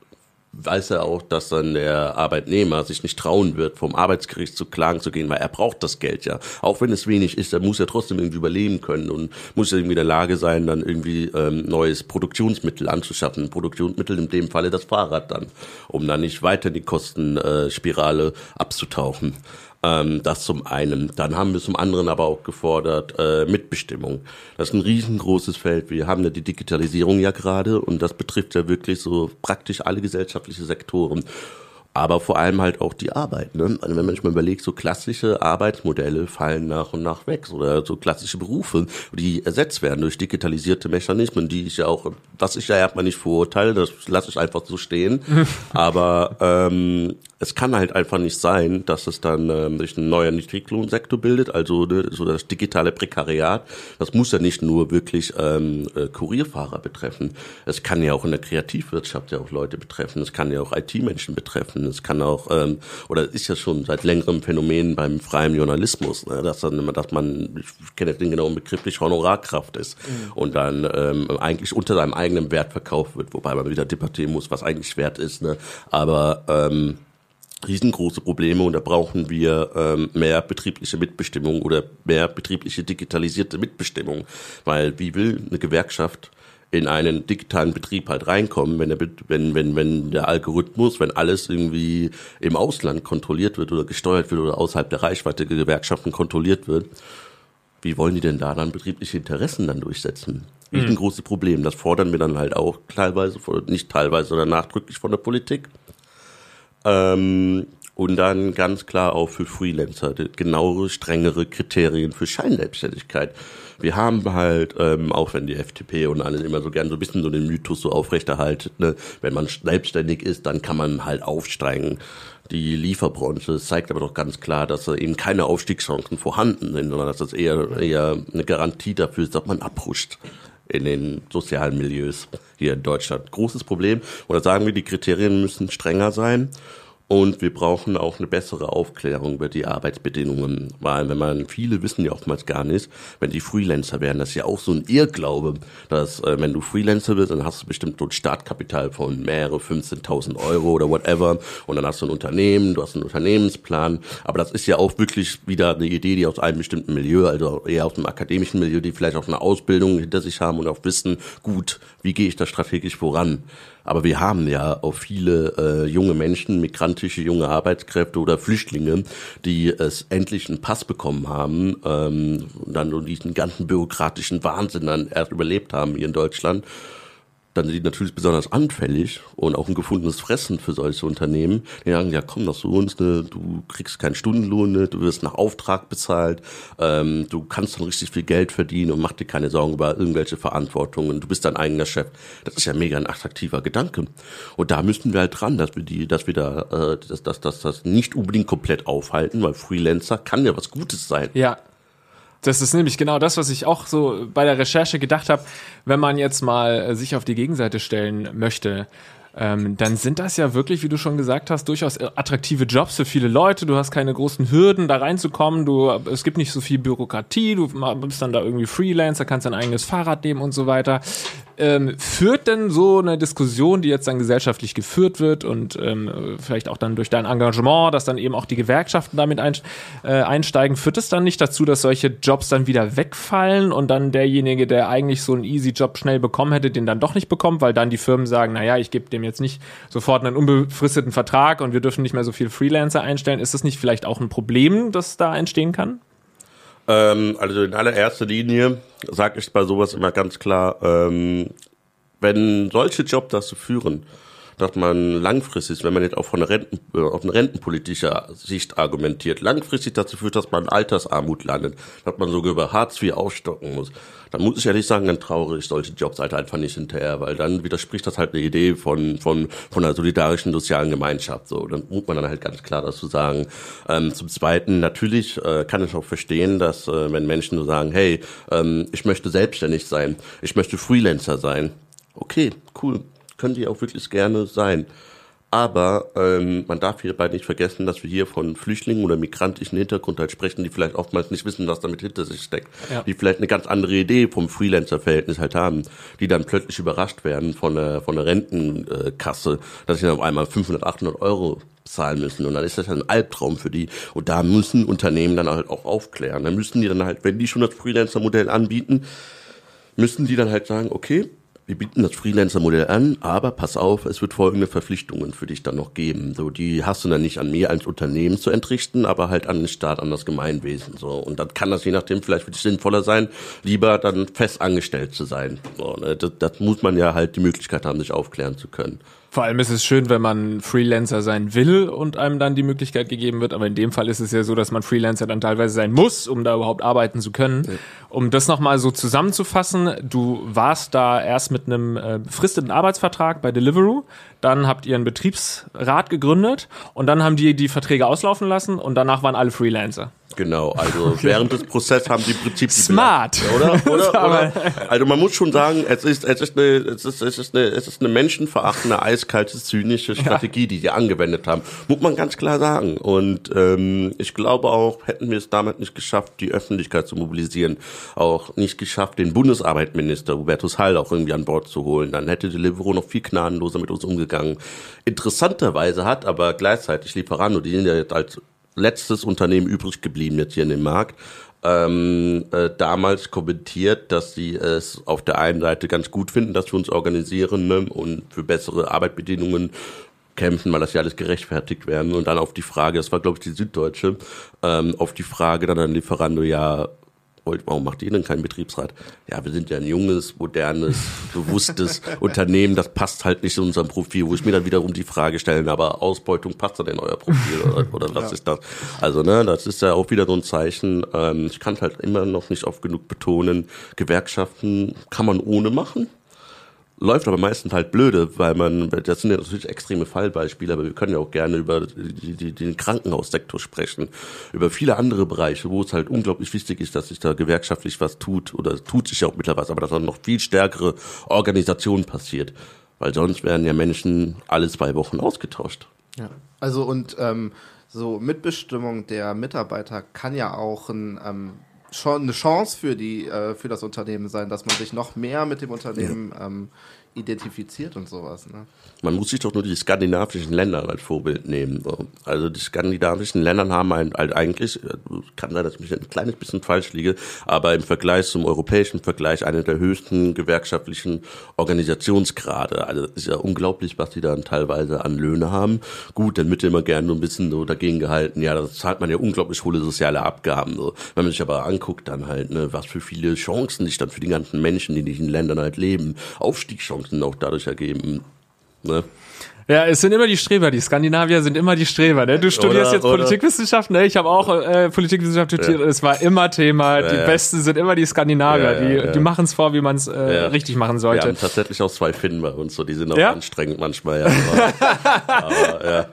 weiß er auch, dass dann der Arbeitnehmer sich nicht trauen wird, vom Arbeitsgericht zu klagen zu gehen, weil er braucht das Geld ja. Auch wenn es wenig ist, er muss ja trotzdem irgendwie überleben können und muss irgendwie in der Lage sein, dann irgendwie ähm, neues Produktionsmittel anzuschaffen. Produktionsmittel in dem Falle das Fahrrad dann, um dann nicht weiter in die Kostenspirale abzutauchen. Ähm, das zum einen. Dann haben wir zum anderen aber auch gefordert äh, Mitbestimmung. Das ist ein riesengroßes Feld. Wir haben ja die Digitalisierung ja gerade und das betrifft ja wirklich so praktisch alle gesellschaftliche Sektoren aber vor allem halt auch die Arbeit. Ne? Also wenn man sich mal überlegt, so klassische Arbeitsmodelle fallen nach und nach weg oder so klassische Berufe, die ersetzt werden durch digitalisierte Mechanismen, die ich ja auch, was ich ja erstmal nicht verurteile, das lasse ich einfach so stehen. [LAUGHS] aber ähm, es kann halt einfach nicht sein, dass es dann ähm, sich ein neuer Niedriglohnsektor bildet, also ne, so das digitale Prekariat. Das muss ja nicht nur wirklich ähm, äh, Kurierfahrer betreffen. Es kann ja auch in der Kreativwirtschaft ja auch Leute betreffen. Es kann ja auch IT-Menschen betreffen. Es kann auch ähm, oder ist ja schon seit längerem Phänomen beim freien Journalismus, ne, dass dann immer, dass man, ich kenne den genauen Begriff nicht, Honorarkraft ist mhm. und dann ähm, eigentlich unter seinem eigenen Wert verkauft wird, wobei man wieder debattieren muss, was eigentlich wert ist. Ne? Aber ähm, riesengroße Probleme und da brauchen wir ähm, mehr betriebliche Mitbestimmung oder mehr betriebliche digitalisierte Mitbestimmung, weil wie will eine Gewerkschaft in einen digitalen Betrieb halt reinkommen, wenn der, wenn, wenn, wenn der Algorithmus, wenn alles irgendwie im Ausland kontrolliert wird oder gesteuert wird oder außerhalb der Reichweite der Gewerkschaften kontrolliert wird, wie wollen die denn da dann betriebliche Interessen dann durchsetzen? Riesengroße mhm. Problem. Das fordern wir dann halt auch teilweise, nicht teilweise, sondern nachdrücklich von der Politik. Ähm, und dann ganz klar auch für Freelancer genauere, strengere Kriterien für Scheinselbstständigkeit. Wir haben halt, ähm, auch wenn die FDP und alle immer so gern so ein bisschen so den Mythos so aufrechterhalten, ne, wenn man selbstständig ist, dann kann man halt aufsteigen. Die Lieferbranche zeigt aber doch ganz klar, dass da eben keine Aufstiegschancen vorhanden sind, sondern dass das eher, eher eine Garantie dafür ist, dass man abrutscht in den sozialen Milieus hier in Deutschland. Großes Problem. Oder sagen wir, die Kriterien müssen strenger sein. Und wir brauchen auch eine bessere Aufklärung über die Arbeitsbedingungen, weil wenn man, viele wissen ja oftmals gar nicht, wenn die Freelancer werden, das ist ja auch so ein Irrglaube, dass äh, wenn du Freelancer bist, dann hast du bestimmt so ein Startkapital von mehrere 15.000 Euro oder whatever. Und dann hast du ein Unternehmen, du hast einen Unternehmensplan, aber das ist ja auch wirklich wieder eine Idee, die aus einem bestimmten Milieu, also eher aus dem akademischen Milieu, die vielleicht auch eine Ausbildung hinter sich haben und auch wissen, gut, wie gehe ich da strategisch voran. Aber wir haben ja auch viele äh, junge Menschen, migrantische junge Arbeitskräfte oder Flüchtlinge, die es endlich einen Pass bekommen haben, ähm, und dann diesen ganzen bürokratischen Wahnsinn dann erst überlebt haben hier in Deutschland dann sind die natürlich besonders anfällig und auch ein gefundenes Fressen für solche Unternehmen. Die sagen, ja komm doch zu uns, ne, du kriegst keinen Stundenlohn, ne, du wirst nach Auftrag bezahlt, ähm, du kannst dann richtig viel Geld verdienen und mach dir keine Sorgen über irgendwelche Verantwortungen, du bist dein eigener Chef. Das ist ja mega ein attraktiver Gedanke. Und da müssen wir halt dran, dass wir die, dass wir da äh, dass, dass, dass das nicht unbedingt komplett aufhalten, weil Freelancer kann ja was Gutes sein. Ja, das ist nämlich genau das, was ich auch so bei der Recherche gedacht habe, wenn man jetzt mal äh, sich auf die Gegenseite stellen möchte. Ähm, dann sind das ja wirklich, wie du schon gesagt hast, durchaus äh, attraktive Jobs für viele Leute. Du hast keine großen Hürden, da reinzukommen. Du, es gibt nicht so viel Bürokratie. Du bist dann da irgendwie Freelancer, kannst dein eigenes Fahrrad nehmen und so weiter. Ähm, führt denn so eine Diskussion, die jetzt dann gesellschaftlich geführt wird und ähm, vielleicht auch dann durch dein Engagement, dass dann eben auch die Gewerkschaften damit ein, äh, einsteigen, führt es dann nicht dazu, dass solche Jobs dann wieder wegfallen und dann derjenige, der eigentlich so einen easy Job schnell bekommen hätte, den dann doch nicht bekommt, weil dann die Firmen sagen, naja, ich gebe dem jetzt nicht sofort einen unbefristeten Vertrag und wir dürfen nicht mehr so viel Freelancer einstellen. Ist das nicht vielleicht auch ein Problem, das da entstehen kann? Ähm, also in allererster Linie sage ich bei sowas immer ganz klar, ähm, wenn solche Jobs dazu führen, dass man langfristig, wenn man jetzt auch von der Renten, äh, auf eine rentenpolitischer Sicht argumentiert, langfristig dazu führt, dass man Altersarmut landet, dass man sogar über Hartz IV aufstocken muss, dann muss ich ehrlich sagen, dann trauere ich solche Jobs halt einfach nicht hinterher, weil dann widerspricht das halt eine Idee von, von, von einer solidarischen sozialen Gemeinschaft. So, dann muss man dann halt ganz klar dazu sagen. Ähm, zum Zweiten, natürlich äh, kann ich auch verstehen, dass äh, wenn Menschen so sagen, hey, ähm, ich möchte selbstständig sein, ich möchte Freelancer sein. Okay, cool, können die auch wirklich gerne sein. Aber ähm, man darf hierbei nicht vergessen, dass wir hier von Flüchtlingen oder migrantischen Hintergrund halt sprechen, die vielleicht oftmals nicht wissen, was damit hinter sich steckt. Ja. Die vielleicht eine ganz andere Idee vom Freelancer-Verhältnis halt haben, die dann plötzlich überrascht werden von der, von der Rentenkasse, dass sie dann auf einmal 500, 800 Euro zahlen müssen. Und dann ist das ein Albtraum für die. Und da müssen Unternehmen dann halt auch aufklären. Dann müssen die dann halt, wenn die schon das Freelancer-Modell anbieten, müssen die dann halt sagen, okay, wir bieten das Freelancer-Modell an, aber pass auf, es wird folgende Verpflichtungen für dich dann noch geben. So, die hast du dann nicht an mir als Unternehmen zu entrichten, aber halt an den Staat, an das Gemeinwesen. So, und dann kann das je nachdem vielleicht für dich sinnvoller sein, lieber dann fest angestellt zu sein. So, ne? das, das muss man ja halt die Möglichkeit haben, sich aufklären zu können. Vor allem ist es schön, wenn man Freelancer sein will und einem dann die Möglichkeit gegeben wird. Aber in dem Fall ist es ja so, dass man Freelancer dann teilweise sein muss, um da überhaupt arbeiten zu können. Ja. Um das nochmal so zusammenzufassen, du warst da erst mit einem äh, befristeten Arbeitsvertrag bei Deliveroo, dann habt ihr einen Betriebsrat gegründet und dann haben die die Verträge auslaufen lassen und danach waren alle Freelancer. Genau, also okay. während des Prozesses haben sie im Prinzip die Smart, oder? [LAUGHS] Oder, oder? Also man muss schon sagen, es ist es ist eine es ist es ist eine es ist eine menschenverachtende, eiskalte, zynische Strategie, ja. die sie angewendet haben, muss man ganz klar sagen. Und ähm, ich glaube auch, hätten wir es damit nicht geschafft, die Öffentlichkeit zu mobilisieren, auch nicht geschafft, den Bundesarbeitsminister Hubertus Heil auch irgendwie an Bord zu holen, dann hätte Deliveroo noch viel gnadenloser mit uns umgegangen. Interessanterweise hat aber gleichzeitig Lieferando, die sind ja jetzt als letztes Unternehmen übrig geblieben jetzt hier in dem Markt, ähm, äh, damals kommentiert, dass sie es auf der einen Seite ganz gut finden, dass wir uns organisieren ne, und für bessere Arbeitsbedingungen kämpfen, weil das ja alles gerechtfertigt werden. Und dann auf die Frage, das war glaube ich die Süddeutsche, ähm, auf die Frage dann an Lieferando, ja, warum macht ihr denn keinen Betriebsrat? Ja, wir sind ja ein junges, modernes, bewusstes [LAUGHS] Unternehmen, das passt halt nicht in unserem Profil, wo ich mir dann wiederum die Frage stelle, aber Ausbeutung passt dann in euer Profil oder, [LAUGHS] oder was ja. ist das? Also, ne, das ist ja auch wieder so ein Zeichen. Ähm, ich kann halt immer noch nicht oft genug betonen, Gewerkschaften kann man ohne machen läuft aber meistens halt blöde, weil man, das sind ja natürlich extreme Fallbeispiele, aber wir können ja auch gerne über die, die, den Krankenhaussektor sprechen, über viele andere Bereiche, wo es halt unglaublich wichtig ist, dass sich da gewerkschaftlich was tut oder tut sich ja auch mittlerweile, aber dass dann noch viel stärkere Organisation passiert, weil sonst werden ja Menschen alle zwei Wochen ausgetauscht. Ja, also und ähm, so Mitbestimmung der Mitarbeiter kann ja auch ein ähm, schon eine Chance für die äh, für das Unternehmen sein, dass man sich noch mehr mit dem Unternehmen ja. ähm, identifiziert und sowas. Ne? Man muss sich doch nur die skandinavischen Länder als Vorbild nehmen. Also die skandinavischen Länder haben halt, halt eigentlich, kann sein, dass ich mich ein kleines bisschen falsch liege, aber im Vergleich zum europäischen Vergleich eine der höchsten gewerkschaftlichen Organisationsgrade. Also ist ja unglaublich, was die dann teilweise an Löhne haben. Gut, dann wird immer gerne so ein bisschen so dagegen gehalten, ja, das zahlt man ja unglaublich hohe soziale Abgaben. So. Wenn man sich aber anguckt, dann halt, ne, was für viele Chancen sich dann für die ganzen Menschen, die in diesen Ländern halt leben, Aufstiegschancen auch dadurch ergeben. Ne? Ja, es sind immer die Streber. Die Skandinavier sind immer die Streber. Ne? Du studierst oder, jetzt oder. Politikwissenschaften. Ne? Ich habe auch äh, Politikwissenschaften studiert. Ja. Es war immer Thema. Ja, die ja. Besten sind immer die Skandinavier. die die machen es vor, wie man es äh, richtig machen sollte. Wir haben tatsächlich auch zwei Finnen bei uns. So, die sind auch anstrengend manchmal. Ja, aber, [LAUGHS] aber, ja.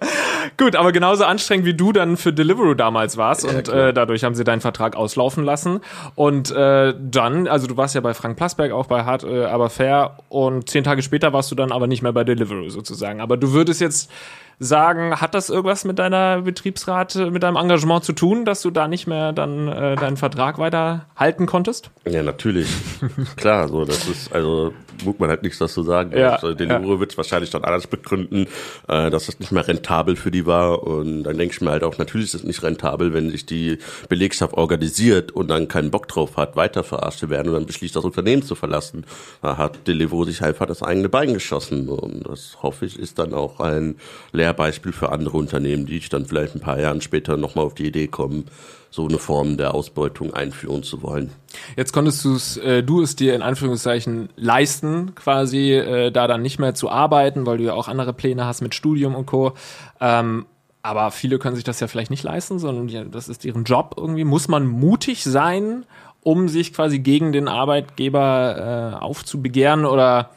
Gut, aber genauso anstrengend wie du dann für Deliveroo damals warst und äh, dadurch haben sie deinen Vertrag auslaufen lassen. Und äh, dann, also du warst ja bei Frank Plasberg auch bei Hart, äh, aber fair und zehn Tage später warst du dann aber nicht mehr bei Deliveroo sozusagen. Aber du würdest jetzt sagen, hat das irgendwas mit deiner Betriebsrat, mit deinem Engagement zu tun, dass du da nicht mehr dann äh, deinen Vertrag weiter halten konntest? Ja, natürlich. [LAUGHS] Klar, so das ist also muss man halt nichts dazu sagen. Ja, also, den ja. wird wahrscheinlich dann anders begründen, äh, dass das nicht mehr rentabel für die war und dann denke ich mir halt auch, natürlich ist es nicht rentabel, wenn sich die Belegschaft organisiert und dann keinen Bock drauf hat, weiter verarscht zu werden und dann beschließt, das Unternehmen zu verlassen. Da hat Deliveroo sich einfach das eigene Bein geschossen und das hoffe ich ist dann auch ein Lehr Beispiel für andere Unternehmen, die dann vielleicht ein paar Jahren später nochmal auf die Idee kommen, so eine Form der Ausbeutung einführen zu wollen. Jetzt konntest du's, äh, du es dir in Anführungszeichen leisten, quasi äh, da dann nicht mehr zu arbeiten, weil du ja auch andere Pläne hast mit Studium und Co. Ähm, aber viele können sich das ja vielleicht nicht leisten, sondern das ist ihren Job irgendwie. Muss man mutig sein, um sich quasi gegen den Arbeitgeber äh, aufzubegehren oder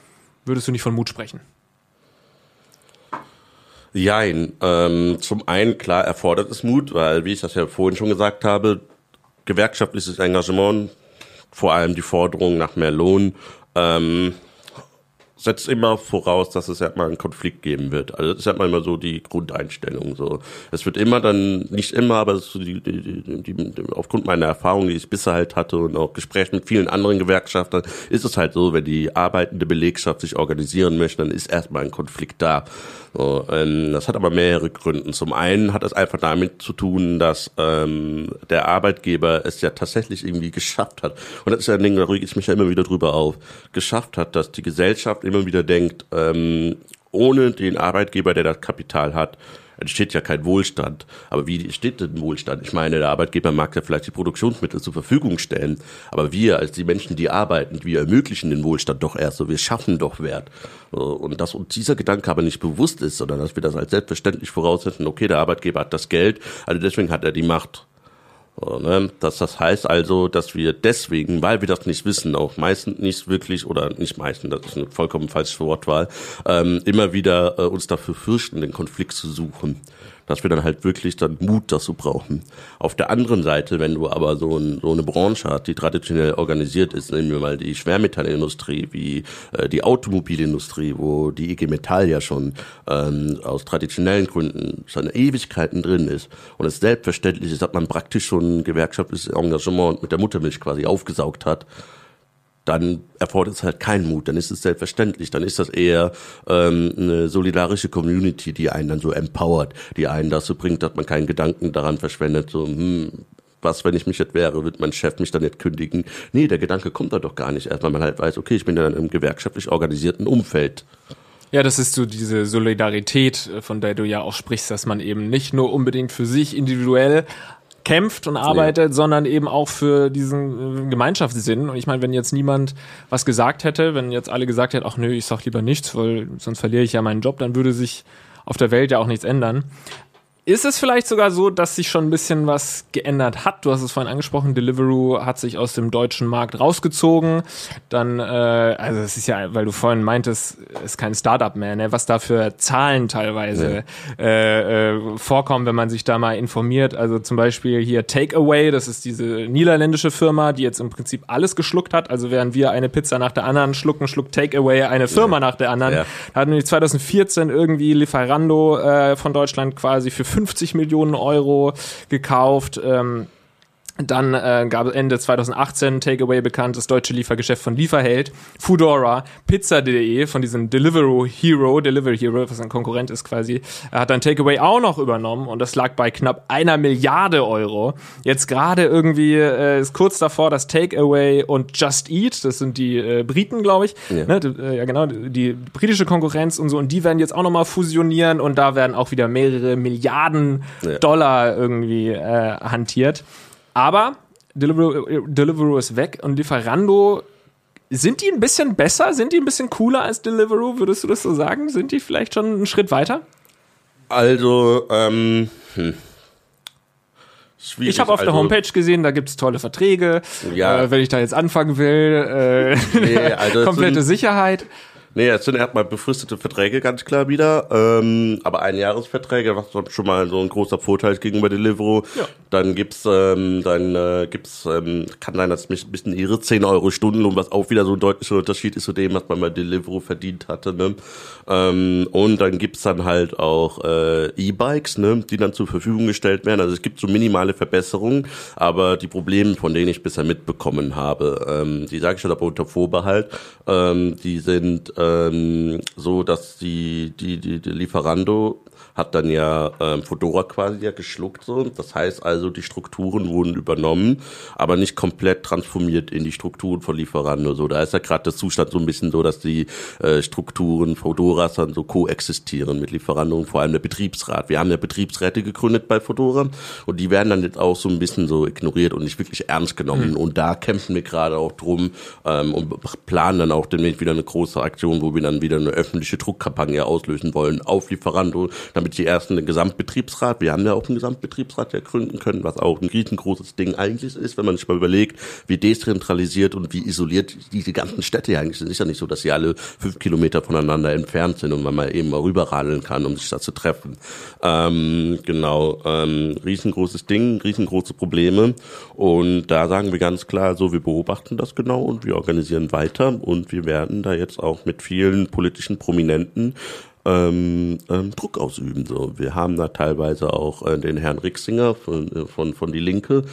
würdest du nicht von Mut sprechen? Jein. Ähm, zum einen, klar, erfordert es Mut, weil, wie ich das ja vorhin schon gesagt habe, gewerkschaftliches Engagement, vor allem die Forderung nach mehr Lohn, ähm, setzt immer voraus, dass es ja mal einen Konflikt geben wird. Also das ist ja mal immer so die Grundeinstellung. So, es wird immer dann nicht immer, aber so die, die, die, aufgrund meiner Erfahrung, die ich bisher halt hatte und auch Gespräche mit vielen anderen Gewerkschaftern, ist es halt so, wenn die arbeitende Belegschaft sich organisieren möchte, dann ist erstmal ein Konflikt da. So, ähm, das hat aber mehrere Gründe. Zum einen hat es einfach damit zu tun, dass ähm, der Arbeitgeber es ja tatsächlich irgendwie geschafft hat. Und das ist ja ein Ding, da rege ich mich ja immer wieder drüber auf. Geschafft hat, dass die Gesellschaft immer wieder denkt, ähm, ohne den Arbeitgeber, der das Kapital hat, entsteht ja kein Wohlstand. Aber wie entsteht denn Wohlstand? Ich meine, der Arbeitgeber mag ja vielleicht die Produktionsmittel zur Verfügung stellen, aber wir als die Menschen, die arbeiten, wir ermöglichen den Wohlstand doch erst so, wir schaffen doch Wert. Und dass uns dieser Gedanke aber nicht bewusst ist, sondern dass wir das als selbstverständlich voraussetzen, okay, der Arbeitgeber hat das Geld, also deswegen hat er die Macht. So, ne? das, das heißt also, dass wir deswegen, weil wir das nicht wissen, auch meistens nicht wirklich oder nicht meistens, das ist eine vollkommen falsche Wortwahl, ähm, immer wieder äh, uns dafür fürchten, den Konflikt zu suchen dass wir dann halt wirklich dann Mut dazu brauchen. Auf der anderen Seite, wenn du aber so, ein, so eine Branche hast, die traditionell organisiert ist, nehmen wir mal die Schwermetallindustrie, wie äh, die Automobilindustrie, wo die IG Metall ja schon ähm, aus traditionellen Gründen seine Ewigkeiten drin ist und es selbstverständlich ist, dass man praktisch schon gewerkschaftliches Engagement mit der Muttermilch quasi aufgesaugt hat, dann erfordert es halt keinen Mut, dann ist es selbstverständlich, dann ist das eher ähm, eine solidarische Community, die einen dann so empowert, die einen dazu bringt, dass man keinen Gedanken daran verschwendet, so, hm, was, wenn ich mich jetzt wäre, wird mein Chef mich dann nicht kündigen. Nee, der Gedanke kommt da doch gar nicht erst, weil man halt weiß, okay, ich bin dann im gewerkschaftlich organisierten Umfeld. Ja, das ist so diese Solidarität, von der du ja auch sprichst, dass man eben nicht nur unbedingt für sich individuell kämpft und arbeitet, nee. sondern eben auch für diesen äh, Gemeinschaftssinn. Und ich meine, wenn jetzt niemand was gesagt hätte, wenn jetzt alle gesagt hätten, ach nö, ich sag lieber nichts, weil sonst verliere ich ja meinen Job, dann würde sich auf der Welt ja auch nichts ändern. Ist es vielleicht sogar so, dass sich schon ein bisschen was geändert hat? Du hast es vorhin angesprochen, Deliveroo hat sich aus dem deutschen Markt rausgezogen. Dann, äh, also es ist ja, weil du vorhin meintest, es ist kein Startup mehr, ne? was da für Zahlen teilweise ja. äh, äh, vorkommen, wenn man sich da mal informiert. Also zum Beispiel hier Takeaway, das ist diese niederländische Firma, die jetzt im Prinzip alles geschluckt hat. Also während wir eine Pizza nach der anderen schlucken, schluckt Takeaway eine Firma ja. nach der anderen. Ja. Da hat nämlich 2014 irgendwie Lieferando äh, von Deutschland quasi für 50 Millionen Euro gekauft. Ähm, dann äh, gab es Ende 2018 Takeaway bekannt, das deutsche Liefergeschäft von Lieferheld, Foodora, Pizza.de von diesem Deliveroo Hero, Delivery Hero, was ein Konkurrent ist quasi, er hat dann Takeaway auch noch übernommen und das lag bei knapp einer Milliarde Euro. Jetzt gerade irgendwie äh, ist kurz davor, dass Takeaway und Just Eat, das sind die äh, Briten, glaube ich, ja. Ne, äh, ja genau, die, die britische Konkurrenz und so, und die werden jetzt auch nochmal fusionieren und da werden auch wieder mehrere Milliarden ja. Dollar irgendwie äh, hantiert. Aber Deliveroo, Deliveroo ist weg und Lieferando sind die ein bisschen besser? Sind die ein bisschen cooler als Deliveroo? Würdest du das so sagen? Sind die vielleicht schon einen Schritt weiter? Also, ähm, hm. Schwierig. Ich habe auf also, der Homepage gesehen, da gibt's tolle Verträge. Ja. Äh, wenn ich da jetzt anfangen will, äh, nee, also [LAUGHS] komplette Sicherheit. Nee, es sind erstmal befristete Verträge ganz klar wieder, ähm, aber Einjahresverträge, was schon mal so ein großer Vorteil gegenüber Deliveroo. Ja. Dann gibt's, ähm, dann äh, gibt's, ähm, kann sein, dass mich ein bisschen irre, 10 Euro Stundenlohn, was auch wieder so ein deutlicher Unterschied ist zu dem, was man bei Deliveroo verdient hatte. Ne? Ähm, und dann gibt's dann halt auch äh, E-Bikes, ne, die dann zur Verfügung gestellt werden. Also es gibt so minimale Verbesserungen, aber die Probleme, von denen ich bisher mitbekommen habe, ähm, die sage ich schon aber unter Vorbehalt, ähm, die sind ähm, so, dass die, die, die, die Lieferando hat dann ja ähm, Fedora quasi ja geschluckt so. Das heißt also, die Strukturen wurden übernommen, aber nicht komplett transformiert in die Strukturen von Lieferando. So, da ist ja gerade der Zustand so ein bisschen so, dass die äh, Strukturen Fedoras dann so koexistieren mit Lieferando und vor allem der Betriebsrat. Wir haben ja Betriebsräte gegründet bei Fedora und die werden dann jetzt auch so ein bisschen so ignoriert und nicht wirklich ernst genommen. Mhm. Und da kämpfen wir gerade auch drum ähm, und planen dann auch demnächst wieder eine große Aktion, wo wir dann wieder eine öffentliche Druckkampagne auslösen wollen auf Lieferando, damit die ersten den Gesamtbetriebsrat, wir haben ja auch einen Gesamtbetriebsrat ja gründen können, was auch ein riesengroßes Ding eigentlich ist, wenn man sich mal überlegt, wie dezentralisiert und wie isoliert diese ganzen Städte eigentlich sind. Es ist ja nicht so, dass sie alle fünf Kilometer voneinander entfernt sind und man mal eben mal rüberradeln kann, um sich da zu treffen. Ähm, genau, ähm, riesengroßes Ding, riesengroße Probleme und da sagen wir ganz klar, so wir beobachten das genau und wir organisieren weiter und wir werden da jetzt auch mit vielen politischen Prominenten ähm, ähm, Druck ausüben. So, wir haben da teilweise auch äh, den Herrn Rixinger von, äh, von von die Linke,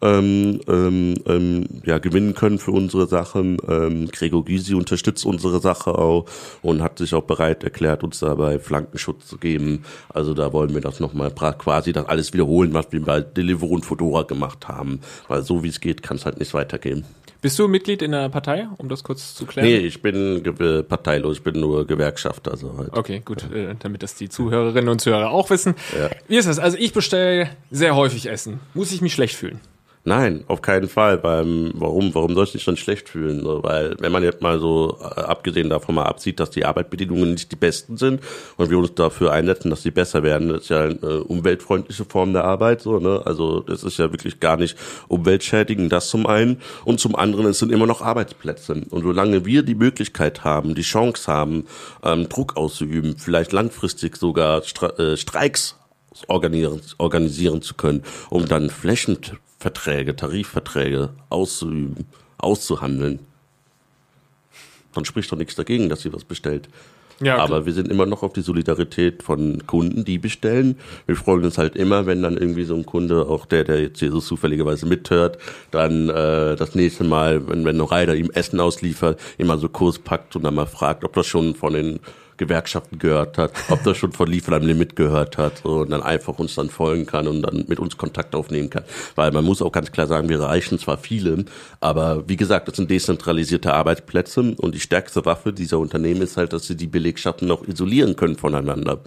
ähm, ähm, ähm, ja, gewinnen können für unsere Sachen. Ähm, Gregor Gysi unterstützt unsere Sache auch und hat sich auch bereit erklärt, uns dabei Flankenschutz zu geben. Also da wollen wir das nochmal quasi das alles wiederholen, was wir bei Deliveroo und Fedora gemacht haben. Weil so wie es geht, kann es halt nicht weitergehen. Bist du Mitglied in der Partei, um das kurz zu klären? Nee, ich bin parteilos, ich bin nur Gewerkschafter. Also halt. Okay, gut, äh, damit das die Zuhörerinnen und Zuhörer auch wissen. Ja. Wie ist das? Also ich bestelle sehr häufig Essen. Muss ich mich schlecht fühlen? Nein, auf keinen Fall. Beim, warum, warum soll ich mich schon schlecht fühlen? Weil, wenn man jetzt mal so, äh, abgesehen davon mal absieht, dass die Arbeitsbedingungen nicht die besten sind und wir uns dafür einsetzen, dass sie besser werden, das ist ja eine umweltfreundliche Form der Arbeit, so, ne? Also, das ist ja wirklich gar nicht umweltschädigend, das zum einen. Und zum anderen, es sind immer noch Arbeitsplätze. Und solange wir die Möglichkeit haben, die Chance haben, ähm, Druck auszuüben, vielleicht langfristig sogar Stra äh, Streiks organisieren, organisieren zu können, um dann Flächenverträge, Tarifverträge auszuüben, auszuhandeln, dann spricht doch nichts dagegen, dass sie was bestellt. Ja, Aber wir sind immer noch auf die Solidarität von Kunden, die bestellen. Wir freuen uns halt immer, wenn dann irgendwie so ein Kunde, auch der, der jetzt hier so zufälligerweise mithört, dann äh, das nächste Mal, wenn, wenn ein Reiter ihm Essen ausliefert, immer so Kurs packt und dann mal fragt, ob das schon von den Gewerkschaften gehört hat, ob das schon von Liefer am Limit gehört hat so, und dann einfach uns dann folgen kann und dann mit uns Kontakt aufnehmen kann. Weil man muss auch ganz klar sagen, wir erreichen zwar viele, aber wie gesagt, das sind dezentralisierte Arbeitsplätze und die stärkste Waffe dieser Unternehmen ist halt, dass sie die Belegschaften auch isolieren können voneinander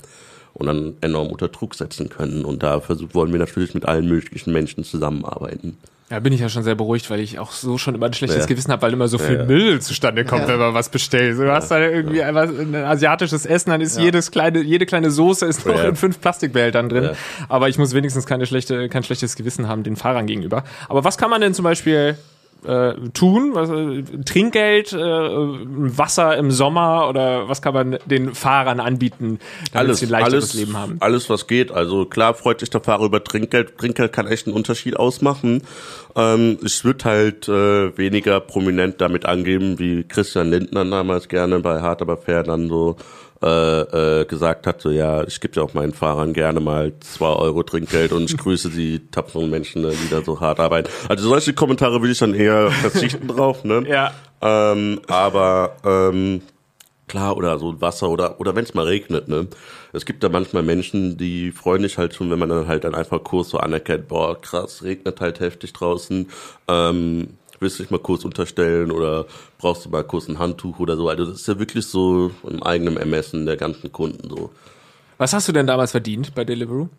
und dann enorm unter Druck setzen können. Und da versuch, wollen wir natürlich mit allen möglichen Menschen zusammenarbeiten. Da bin ich ja schon sehr beruhigt, weil ich auch so schon immer ein schlechtes Ja. Gewissen habe, weil immer so viel Ja. Müll zustande kommt, Ja. wenn man was bestellt. Du hast da irgendwie einfach ein asiatisches Essen, dann ist jedes kleine, jede kleine Soße ist noch Ja. in fünf Plastikbehältern drin. Ja. Aber ich muss wenigstens keine schlechte, kein schlechtes Gewissen haben den Fahrern gegenüber. Aber was kann man denn zum Beispiel äh, tun? Was, äh, Trinkgeld, äh, Wasser im Sommer oder was kann man den Fahrern anbieten, damit sie ein leichteres alles, Leben haben? Alles, was geht. Also klar freut sich der Fahrer über Trinkgeld. Trinkgeld kann echt einen Unterschied ausmachen. Ähm, es wird halt äh, weniger prominent damit angeben, wie Christian Lindner damals gerne bei Hart aber fair dann so äh, äh, gesagt hat, so ja, ich gebe ja auch meinen Fahrern gerne mal zwei Euro Trinkgeld und ich grüße die tapferen Menschen, ne, die da so hart arbeiten. Also solche Kommentare will ich dann eher verzichten drauf, ne? Ja. Ähm, aber ähm, klar, oder so Wasser oder oder wenn es mal regnet, ne? Es gibt da manchmal Menschen, die freuen sich halt schon, wenn man dann halt dann einfach kurz so anerkennt, boah, krass, regnet halt heftig draußen. Ähm, willst du dich mal kurz unterstellen oder brauchst du mal kurz ein Handtuch oder so? Also das ist ja wirklich so im eigenen Ermessen der ganzen Kunden so. Was hast du denn damals verdient bei Deliveroo?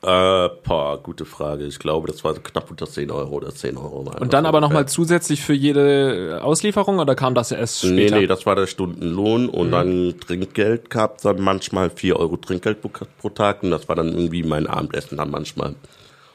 Äh, boah, gute Frage. Ich glaube, das war so knapp unter 10 Euro oder 10 Euro. Mal Und dann aber nochmal zusätzlich für jede Auslieferung oder kam das erst Nee, später? nee, das war der Stundenlohn und dann Trinkgeld gab dann manchmal 4 Euro Trinkgeld pro, pro Tag und das war dann irgendwie mein Abendessen dann manchmal.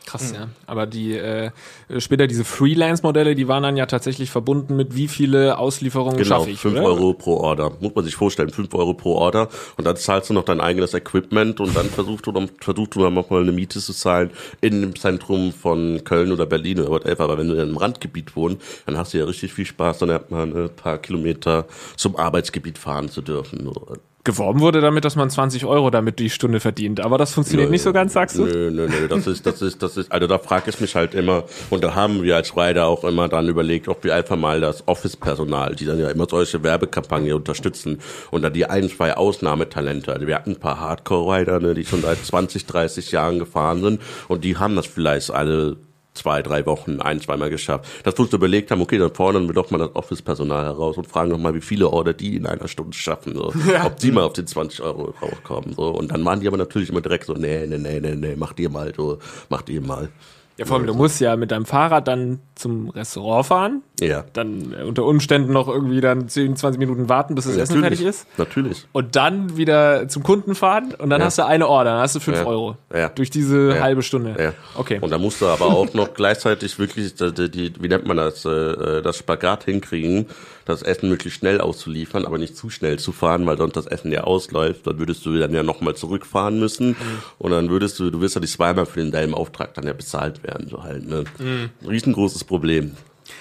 Krass, ja. Aber die äh, später diese Freelance-Modelle, die waren dann ja tatsächlich verbunden mit wie viele Auslieferungen Genau, schaffe ich. 5 oder? Euro pro Order. Muss man sich vorstellen, 5 Euro pro Order und dann zahlst du noch dein eigenes Equipment und dann versuchst du dann, versuchst du dann noch mal eine Miete zu zahlen in dem Zentrum von Köln oder Berlin oder whatever. Aber wenn du in einem Randgebiet wohnst, dann hast du ja richtig viel Spaß, dann hat man ein paar Kilometer zum Arbeitsgebiet fahren zu dürfen. So. Geworben wurde damit, dass man 20 Euro damit die Stunde verdient. Aber das funktioniert nicht so ganz, sagst du? Nö, nö, nö, das ist, das ist, das ist, also da frage ich mich halt immer, und da haben wir als Rider auch immer dann überlegt, ob wir einfach mal das Office-Personal, die dann ja immer solche Werbekampagnen unterstützen, und da die ein, zwei Ausnahmetalente, also wir hatten ein paar Hardcore-Rider, ne, die schon seit 20, 30 Jahren gefahren sind, und die haben das vielleicht alle zwei, drei Wochen ein, zweimal geschafft. Dass wir uns überlegt haben, okay, dann fordern wir doch mal das Office-Personal heraus und fragen doch mal, wie viele Order die in einer Stunde schaffen, so. ob die mal auf den 20 Euro rauskommen. So. Und dann waren die aber natürlich immer direkt so, nee, nee, nee, nee, nee, macht ihr mal, so, macht ihr mal. Ja, vor allem, du musst ja mit deinem Fahrrad dann zum Restaurant fahren, Ja. dann äh, unter Umständen noch irgendwie dann 10, 20 Minuten warten, bis das Essen natürlich, fertig ist. Natürlich. Und dann wieder zum Kunden fahren und dann Ja. hast du eine Order, dann hast du 5 Ja. Euro. Ja. Durch diese Ja. halbe Stunde. Ja. Okay. Und da musst du aber auch noch gleichzeitig wirklich, die, die, wie nennt man das, äh, das Spagat hinkriegen, das Essen möglichst schnell auszuliefern, aber nicht zu schnell zu fahren, weil sonst das Essen ja ausläuft. Dann würdest du dann ja nochmal zurückfahren müssen. Mhm. Und dann würdest du, du wirst ja nicht zweimal für denselben Auftrag dann ja bezahlt werden, so halt, ne? Mhm. Riesengroßes Problem.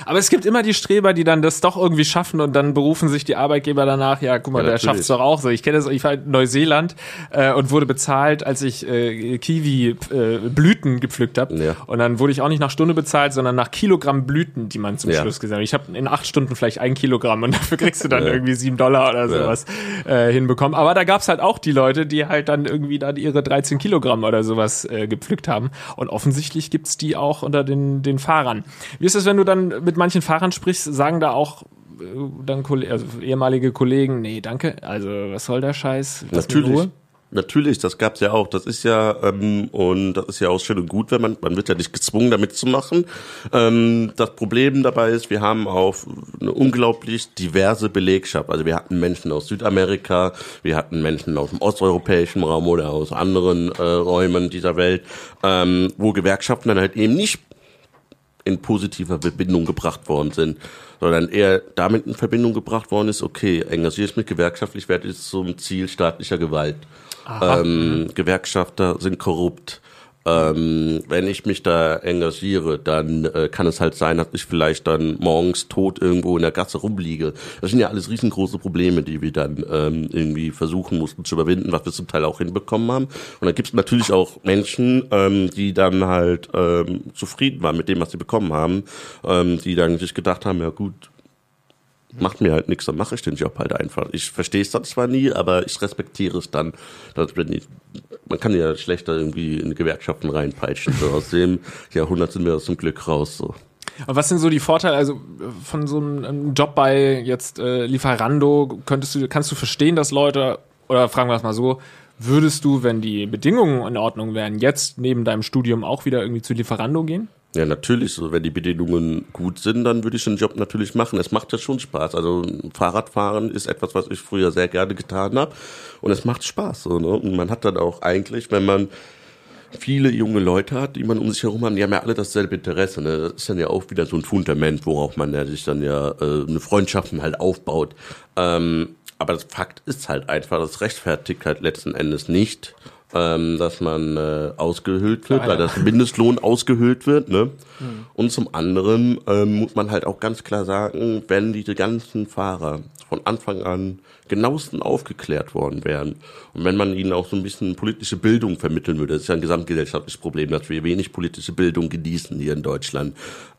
Aber es gibt immer die Streber, die dann das doch irgendwie schaffen und dann berufen sich die Arbeitgeber danach, ja, guck mal, Ja, der natürlich. schafft's doch auch so. Ich kenne das, ich war in Neuseeland äh, und wurde bezahlt, als ich äh, Kiwi-Blüten gepflückt habe. Ja. Und dann wurde ich auch nicht nach Stunde bezahlt, sondern nach Kilogramm Blüten, die man zum Ja. Schluss gesagt hat. Ich habe in acht Stunden vielleicht ein Kilogramm und dafür kriegst du dann irgendwie sieben Dollar oder sowas äh, hinbekommen. Aber da gab's halt auch die Leute, die halt dann irgendwie dann ihre 13 Kilogramm oder sowas äh, gepflückt haben. Und offensichtlich gibt's die auch unter den, den Fahrern. Wie ist es, wenn du dann mit manchen Fahrern sprichst, sagen da auch äh, dann also ehemalige Kollegen, nee, danke, also was soll der Scheiß? Lass Natürlich. Natürlich, das gab's ja auch. Das ist ja, ähm, und das ist ja auch schön und gut, wenn man, man wird ja nicht gezwungen, da mitzumachen. Ähm, das Problem dabei ist, wir haben auch eine unglaublich diverse Belegschaft. Also wir hatten Menschen aus Südamerika, wir hatten Menschen aus dem osteuropäischen Raum oder aus anderen äh, Räumen dieser Welt, ähm, wo Gewerkschaften dann halt eben nicht in positiver Verbindung gebracht worden sind, sondern eher damit in Verbindung gebracht worden ist, okay, engagiere ich mich gewerkschaftlich, werde ich zum Ziel staatlicher Gewalt. Ähm, Gewerkschafter sind korrupt. Ähm, wenn ich mich da engagiere, dann äh, kann es halt sein, dass ich vielleicht dann morgens tot irgendwo in der Gasse rumliege. Das sind ja alles riesengroße Probleme, die wir dann ähm, irgendwie versuchen mussten zu überwinden, was wir zum Teil auch hinbekommen haben. Und da gibt es natürlich auch Menschen, ähm, die dann halt ähm, zufrieden waren mit dem, was sie bekommen haben, ähm, die dann sich gedacht haben, ja gut, macht mir halt nichts, dann mache ich den Job halt einfach. Ich verstehe es dann zwar nie, aber ich respektiere es dann. Dass ich, man kann ja schlechter irgendwie in Gewerkschaften reinpeitschen. So aus dem Jahrhundert sind wir zum Glück raus. So. Aber was sind so die Vorteile, also von so einem einem Job bei jetzt äh, Lieferando, könntest du, kannst du verstehen, dass Leute, oder fragen wir es mal so, würdest du, wenn die Bedingungen in Ordnung wären, jetzt neben deinem Studium auch wieder irgendwie zu Lieferando gehen? Ja, natürlich. So, wenn die Bedingungen gut sind, dann würde ich den Job natürlich machen. Es macht ja schon Spaß. Also Fahrradfahren ist etwas, was ich früher sehr gerne getan habe. Und es macht Spaß. So, ne? Und man hat dann auch eigentlich, wenn man viele junge Leute hat, die man um sich herum hat, die haben ja alle dasselbe Interesse. Ne? Das ist dann ja auch wieder so ein Fundament, worauf man ja sich dann ja äh, eine Freundschaften halt aufbaut. Ähm, aber das Fakt ist halt einfach, das rechtfertigt halt letzten Endes nicht, ähm, dass man äh, ausgehöhlt wird, Klar, weil ja. das Mindestlohn ausgehöhlt wird. Ne? Und zum anderen ähm, muss man halt auch ganz klar sagen, wenn diese ganzen Fahrer von Anfang an genauestens aufgeklärt worden wären und wenn man ihnen auch so ein bisschen politische Bildung vermitteln würde, das ist ja ein gesamtgesellschaftliches Problem, dass wir wenig politische Bildung genießen hier in Deutschland,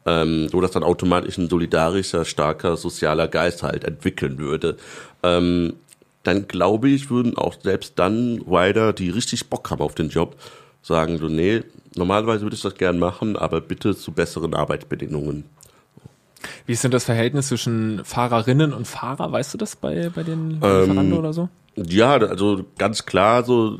ähm, so dass dann automatisch ein solidarischer, starker, sozialer Geist halt entwickeln würde. Ähm, dann glaube ich, würden auch selbst dann Rider, die richtig Bock haben auf den Job, sagen so, nee, normalerweise würde ich das gern machen, aber bitte zu besseren Arbeitsbedingungen. Wie ist denn das Verhältnis zwischen Fahrerinnen und Fahrer? Weißt du das bei, bei den Ähm, Lieferando oder so? Ja, also ganz klar, so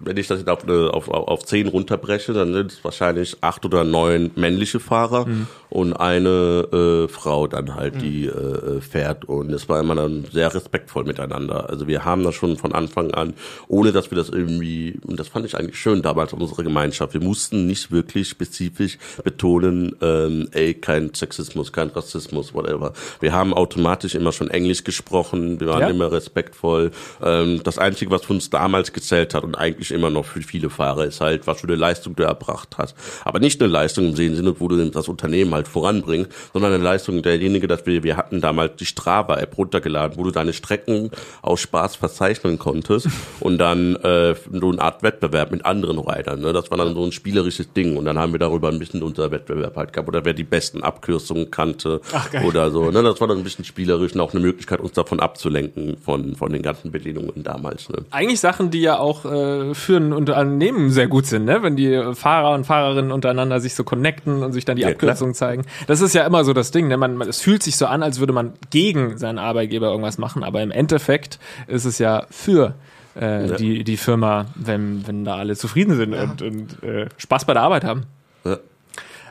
wenn ich das jetzt auf, eine, auf, auf zehn runterbreche, dann sind es wahrscheinlich acht oder neun männliche Fahrer und eine äh, Frau dann halt, die äh, fährt. Und es war immer dann sehr respektvoll miteinander. Also wir haben das schon von Anfang an, ohne dass wir das irgendwie, und das fand ich eigentlich schön damals in unserer Gemeinschaft, wir mussten nicht wirklich spezifisch betonen, ähm, ey, kein Sexismus, kein Rassismus, whatever. Wir haben automatisch immer schon Englisch gesprochen, wir waren Ja. immer respektvoll. Ähm, das Einzige, was für uns damals gezählt hat und eigentlich immer noch für viele Fahrer, ist halt, was für eine Leistung du erbracht hast. Aber nicht eine Leistung im Sinne, wo du das Unternehmen halt voranbringst, sondern eine Leistung derjenige, dass wir, wir hatten damals die Strava-App runtergeladen, wo du deine Strecken aus Spaß verzeichnen konntest [LAUGHS] und dann äh, so eine Art Wettbewerb mit anderen Riders. Ne? Das war dann so ein spielerisches Ding und dann haben wir darüber ein bisschen unser Wettbewerb halt gehabt oder wer die besten Abkürzungen kannte oder so. Ne? Das war dann ein bisschen [LAUGHS] spielerisch und auch eine Möglichkeit, uns davon abzulenken von, von den ganzen Bedingungen damals. Ne? Eigentlich Sachen, die ja auch äh, für ein Unternehmen sehr gut sind, ne? wenn die Fahrer und Fahrerinnen untereinander sich so connecten und sich dann die Ja. Abkürzungen zeigen. Das ist ja immer so das Ding. Ne? Man, man, es fühlt sich so an, als würde man gegen seinen Arbeitgeber irgendwas machen, aber im Endeffekt ist es ja für äh, Ja. die, die Firma, wenn, wenn da alle zufrieden sind und, und äh, Spaß bei der Arbeit haben. Ja.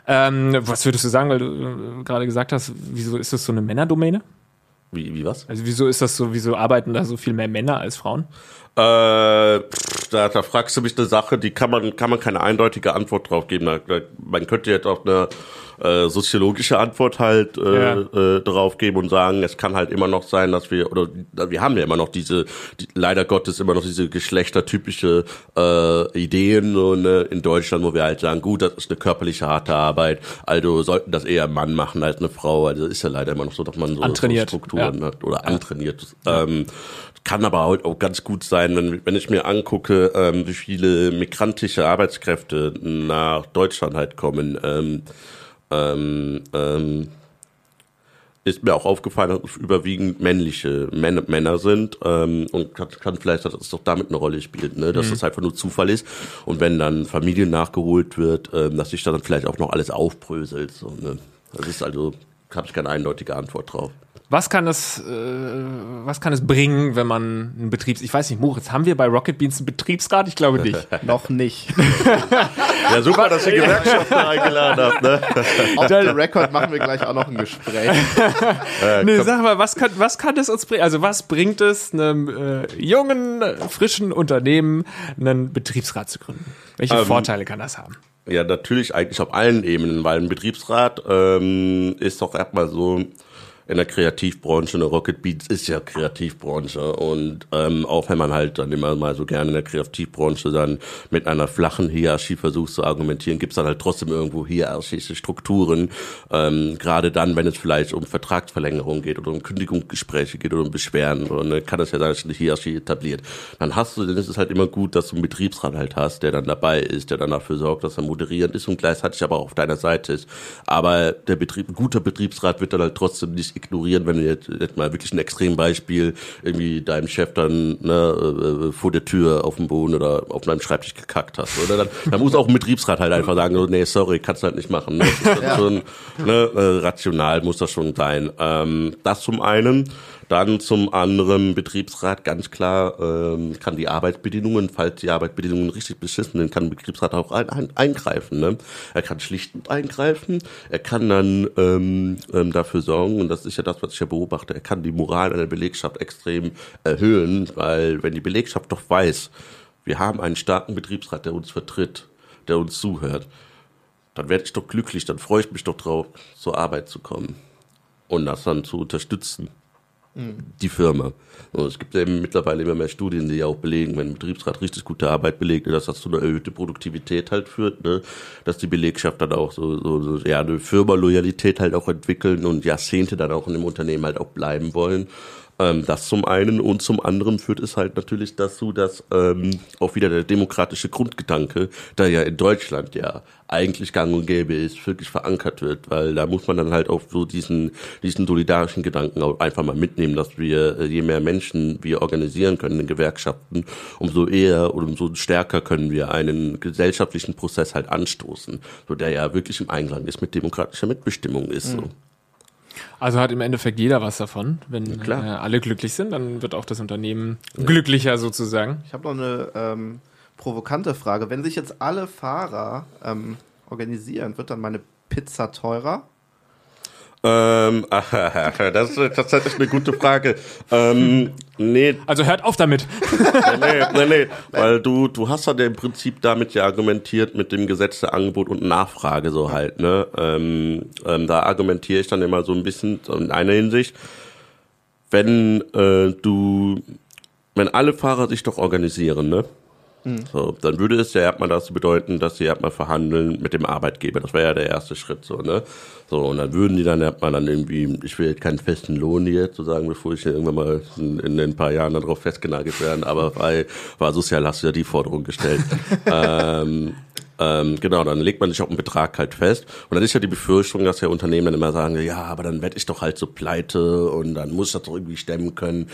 Ähm, was würdest du sagen, weil du äh, gerade gesagt hast, wieso ist das so eine Männerdomäne? Wie, wie was? Also wieso ist das so, wieso arbeiten da so viel mehr Männer als Frauen? Äh, da, da fragst du mich eine Sache, die kann man, kann man keine eindeutige Antwort drauf geben. Da, da, man könnte jetzt auch eine äh, soziologische Antwort halt äh, Ja. äh, drauf geben und sagen, es kann halt immer noch sein, dass wir, oder wir haben ja immer noch diese, die, leider Gottes immer noch diese geschlechtertypische äh, Ideen so, ne, in Deutschland, wo wir halt sagen, gut, das ist eine körperliche harte Arbeit, also sollten das eher ein Mann machen als eine Frau, also ist ja leider immer noch so, dass man so, so Strukturen ja. hat oder antrainiert. Ähm, kann aber halt auch ganz gut sein, wenn, wenn ich mir angucke, ähm, wie viele migrantische Arbeitskräfte nach Deutschland halt kommen. Ähm, ähm, ähm, ist mir auch aufgefallen, dass es überwiegend männliche Männer, Männer sind ähm, und kann, kann vielleicht, dass es doch damit eine Rolle spielt, ne? dass das einfach nur Zufall ist und wenn dann Familie nachgeholt wird, ähm, dass sich dann vielleicht auch noch alles aufbröselt. So, ne? Das ist also, habe ich keine eindeutige Antwort drauf. Was kann es, äh, was kann es bringen, wenn man einen Betriebs, ich weiß nicht, Moritz, haben wir bei Rocket Beans einen Betriebsrat? Ich glaube nicht. [LAUGHS] Noch nicht. Ja, super, dass ihr Gewerkschaften eingeladen habt. Ne? Auf dem Record machen wir gleich auch noch ein Gespräch. [LAUGHS] nee, sag mal, was kann, was kann es uns bringen? Also was bringt es einem äh, jungen, äh, frischen Unternehmen, einen Betriebsrat zu gründen? Welche Ähm, Vorteile kann das haben? Ja, natürlich eigentlich auf allen Ebenen, weil ein Betriebsrat ähm, ist doch erstmal so in der Kreativbranche, eine Rocket Beats ist ja Kreativbranche und ähm, auch wenn man halt dann immer mal so gerne in der Kreativbranche dann mit einer flachen Hierarchie versucht zu argumentieren, gibt's dann halt trotzdem irgendwo hierarchische Strukturen, ähm, gerade dann, wenn es vielleicht um Vertragsverlängerung geht oder um Kündigungsgespräche geht oder um Beschwerden, oder, ne, kann das ja sein, dass eine Hierarchie etabliert. Dann hast du, dann ist es halt immer gut, dass du einen Betriebsrat halt hast, der dann dabei ist, der dann dafür sorgt, dass er moderierend ist und gleichzeitig aber auch auf deiner Seite ist. Aber der Betrieb, ein guter Betriebsrat wird dann halt trotzdem nicht ignorieren, wenn du jetzt, jetzt mal wirklich ein Extrembeispiel irgendwie deinem Chef dann ne, äh, vor der Tür auf dem Boden oder auf deinem Schreibtisch gekackt hast. Oder dann, [LAUGHS] dann muss auch ein Betriebsrat halt einfach sagen, so, nee, sorry, kannst du halt nicht machen. Ne? Das ist dann [LAUGHS] schon ne, äh, rational muss das schon sein. Ähm, das zum einen. Dann zum anderen Betriebsrat ganz klar ähm, kann die Arbeitsbedingungen, falls die Arbeitsbedingungen richtig beschissen sind, kann ein Betriebsrat auch ein, ein, eingreifen. Ne? Er kann schlichtend eingreifen, er kann dann ähm, ähm, dafür sorgen, und das ist ja das, was ich ja beobachte, er kann die Moral einer Belegschaft extrem erhöhen, weil wenn die Belegschaft doch weiß, wir haben einen starken Betriebsrat, der uns vertritt, der uns zuhört, dann werde ich doch glücklich, dann freue ich mich doch drauf, zur Arbeit zu kommen und das dann zu unterstützen die Firma. Und es gibt eben mittlerweile immer mehr Studien, die ja auch belegen, wenn ein Betriebsrat richtig gute Arbeit belegt, dass das zu einer erhöhten Produktivität halt führt, ne? dass die Belegschaft dann auch so, so, so ja, eine Firma-Loyalität halt auch entwickeln und Jahrzehnte dann auch in dem Unternehmen halt auch bleiben wollen. Ähm, das zum einen und zum anderen führt es halt natürlich dazu, dass ähm, auch wieder der demokratische Grundgedanke, der ja in Deutschland ja eigentlich gang und gäbe ist, wirklich verankert wird, weil da muss man dann halt auch so diesen, diesen solidarischen Gedanken auch einfach mal mitnehmen, dass wir, äh, je mehr Menschen wir organisieren können in Gewerkschaften, umso eher und umso stärker können wir einen gesellschaftlichen Prozess halt anstoßen, so der ja wirklich im Einklang ist mit demokratischer Mitbestimmung ist. So. Also hat im Endeffekt jeder was davon. Wenn äh, alle glücklich sind, dann wird auch das Unternehmen glücklicher sozusagen. Ich habe noch eine ähm, provokante Frage. Wenn sich jetzt alle Fahrer ähm, organisieren, wird dann meine Pizza teurer? Ähm, [LAUGHS] das, ist tatsächlich eine gute Frage. Ähm, nee, Also hört auf damit. nee, nee, nee, weil du, du hast ja im Prinzip damit ja argumentiert mit dem Gesetz der Angebot und Nachfrage so halt, ne? Ähm, ähm, da argumentiere ich dann immer so ein bisschen in einer Hinsicht, wenn äh, du, wenn alle Fahrer sich doch organisieren, ne? So, dann würde es ja erstmal dazu bedeuten, dass sie erstmal verhandeln mit dem Arbeitgeber. Das wäre ja der erste Schritt, so, ne? So, und dann würden die dann erstmal dann irgendwie, ich will jetzt keinen festen Lohn hier zu sagen, bevor ich irgendwann mal in, in ein paar Jahren darauf festgenagelt werden, aber bei, war sozial hast du ja die Forderung gestellt. [LAUGHS] ähm, ähm, genau, dann legt man sich auf einen Betrag halt fest. Und dann ist ja die Befürchtung, dass ja Unternehmen dann immer sagen, ja, aber dann werde ich doch halt so pleite und dann muss ich das doch irgendwie stemmen können.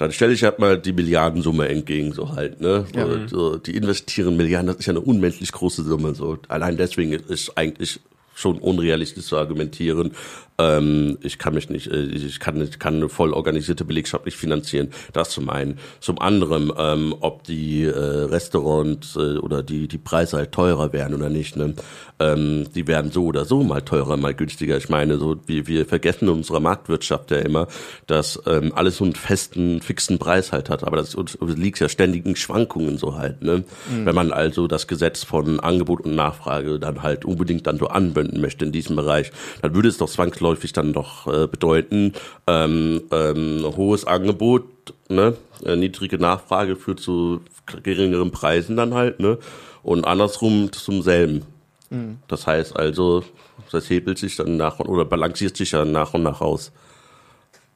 Dann stelle ich halt mal die Milliardensumme entgegen, so halt, ne? So, so, die investieren Milliarden, das ist ja eine unmenschlich große Summe, so. Allein deswegen ist eigentlich schon unrealistisch zu argumentieren. Ähm, ich kann mich nicht, äh, ich kann, ich kann eine voll organisierte Belegschaft nicht finanzieren. Das zum einen. Zum anderen, ähm, ob die äh, Restaurants äh, oder die die Preise halt teurer werden oder nicht. Ne? Ähm, die werden so oder so mal teurer, mal günstiger. Ich meine, so wir, wir vergessen in unserer Marktwirtschaft ja immer, dass ähm, alles so einen festen, fixen Preis halt hat. Aber das, das liegt ja ständigen Schwankungen so halt. Ne? Mhm. Wenn man also das Gesetz von Angebot und Nachfrage dann halt unbedingt dann so anwenden möchte in diesem Bereich, dann würde es doch zwangsläufig dann doch äh, bedeuten, ähm, ähm, hohes Angebot, ne? Äh, niedrige Nachfrage führt zu geringeren Preisen dann halt, ne? Und andersrum zum selben. Mhm. Das heißt also, das hebelt sich dann nach und oder balanciert sich dann nach und nach aus.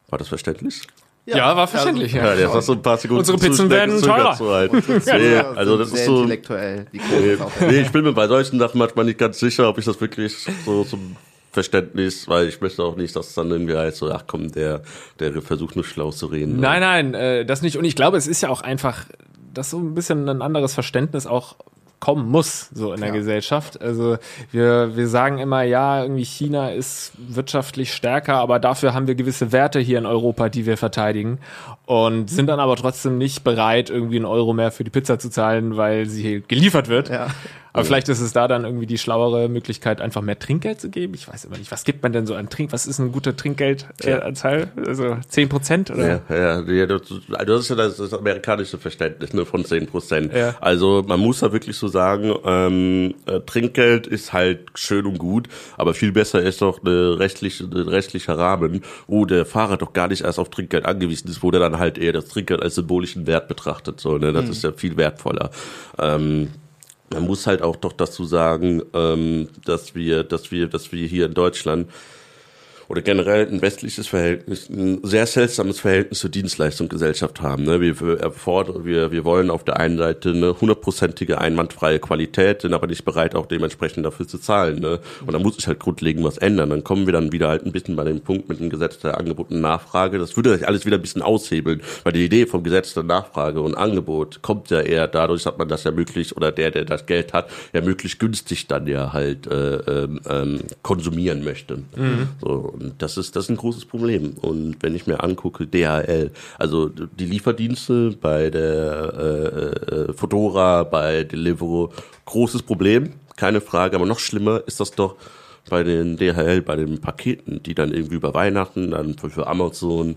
War das verständlich? Ja, ja, war verständlich. Ja, ja. so ein paar Sekunden Unsere Pizzen werden teurer. [LAUGHS] nee, also das ist so intellektuell. Nee, nee, ich bin mir bei solchen Sachen manchmal nicht ganz sicher, ob ich das wirklich so zum Verständnis, weil ich möchte auch nicht, dass es dann irgendwie heißt, so, ach komm, der, der versucht nur schlau zu reden. Nein, nein, äh, das nicht. Und ich glaube, es ist ja auch einfach, das so ein bisschen ein anderes Verständnis auch kommen muss, so in der ja. Gesellschaft. Also wir, wir sagen immer, ja, irgendwie China ist wirtschaftlich stärker, aber dafür haben wir gewisse Werte hier in Europa, die wir verteidigen und sind dann aber trotzdem nicht bereit, irgendwie einen Euro mehr für die Pizza zu zahlen, weil sie geliefert wird. Ja. Aber ja. vielleicht ist es da dann irgendwie die schlauere Möglichkeit, einfach mehr Trinkgeld zu geben. Ich weiß immer nicht, was gibt man denn so an Trink? Was ist ein guter Trinkgeldanteil? Äh, also zehn Prozent oder? Ja, ja, ja das, ist ja das, das amerikanische Verständnis ne, von zehn Prozent. Ja. Also man muss da wirklich so sagen, ähm, äh, Trinkgeld ist halt schön und gut, aber viel besser ist doch eine rechtliche, ein rechtlicher Rahmen, wo der Fahrer doch gar nicht erst auf Trinkgeld angewiesen ist, wo der dann halt eher das Trinkgeld als symbolischen Wert betrachtet. So, ne? Das mhm. ist ja viel wertvoller. Ähm, man muss halt auch doch dazu sagen, ähm, dass wir, dass wir, dass wir hier in Deutschland oder generell ein westliches Verhältnis, ein sehr seltsames Verhältnis zur Dienstleistungsgesellschaft haben. Ne? Wir, erfordern, wir, wir wollen auf der einen Seite eine hundertprozentige einwandfreie Qualität, sind aber nicht bereit, auch dementsprechend dafür zu zahlen. Ne? Und da muss sich halt grundlegend was ändern. Dann kommen wir dann wieder halt ein bisschen bei dem Punkt mit dem Gesetz der Angebot und Nachfrage. Das würde sich alles wieder ein bisschen aushebeln, weil die Idee vom Gesetz der Nachfrage und Angebot kommt ja eher dadurch, dass man das ja möglichst, oder der, der das Geld hat, ja möglichst günstig dann ja halt äh, ähm, ähm konsumieren möchte. Mhm. So, und das ist, das ist ein großes Problem. Und wenn ich mir angucke, DHL, also die Lieferdienste bei der äh, äh, Fedora, bei Deliveroo, großes Problem, keine Frage. Aber noch schlimmer ist das doch bei den DHL, bei den Paketen, die dann irgendwie über Weihnachten, dann für Amazon,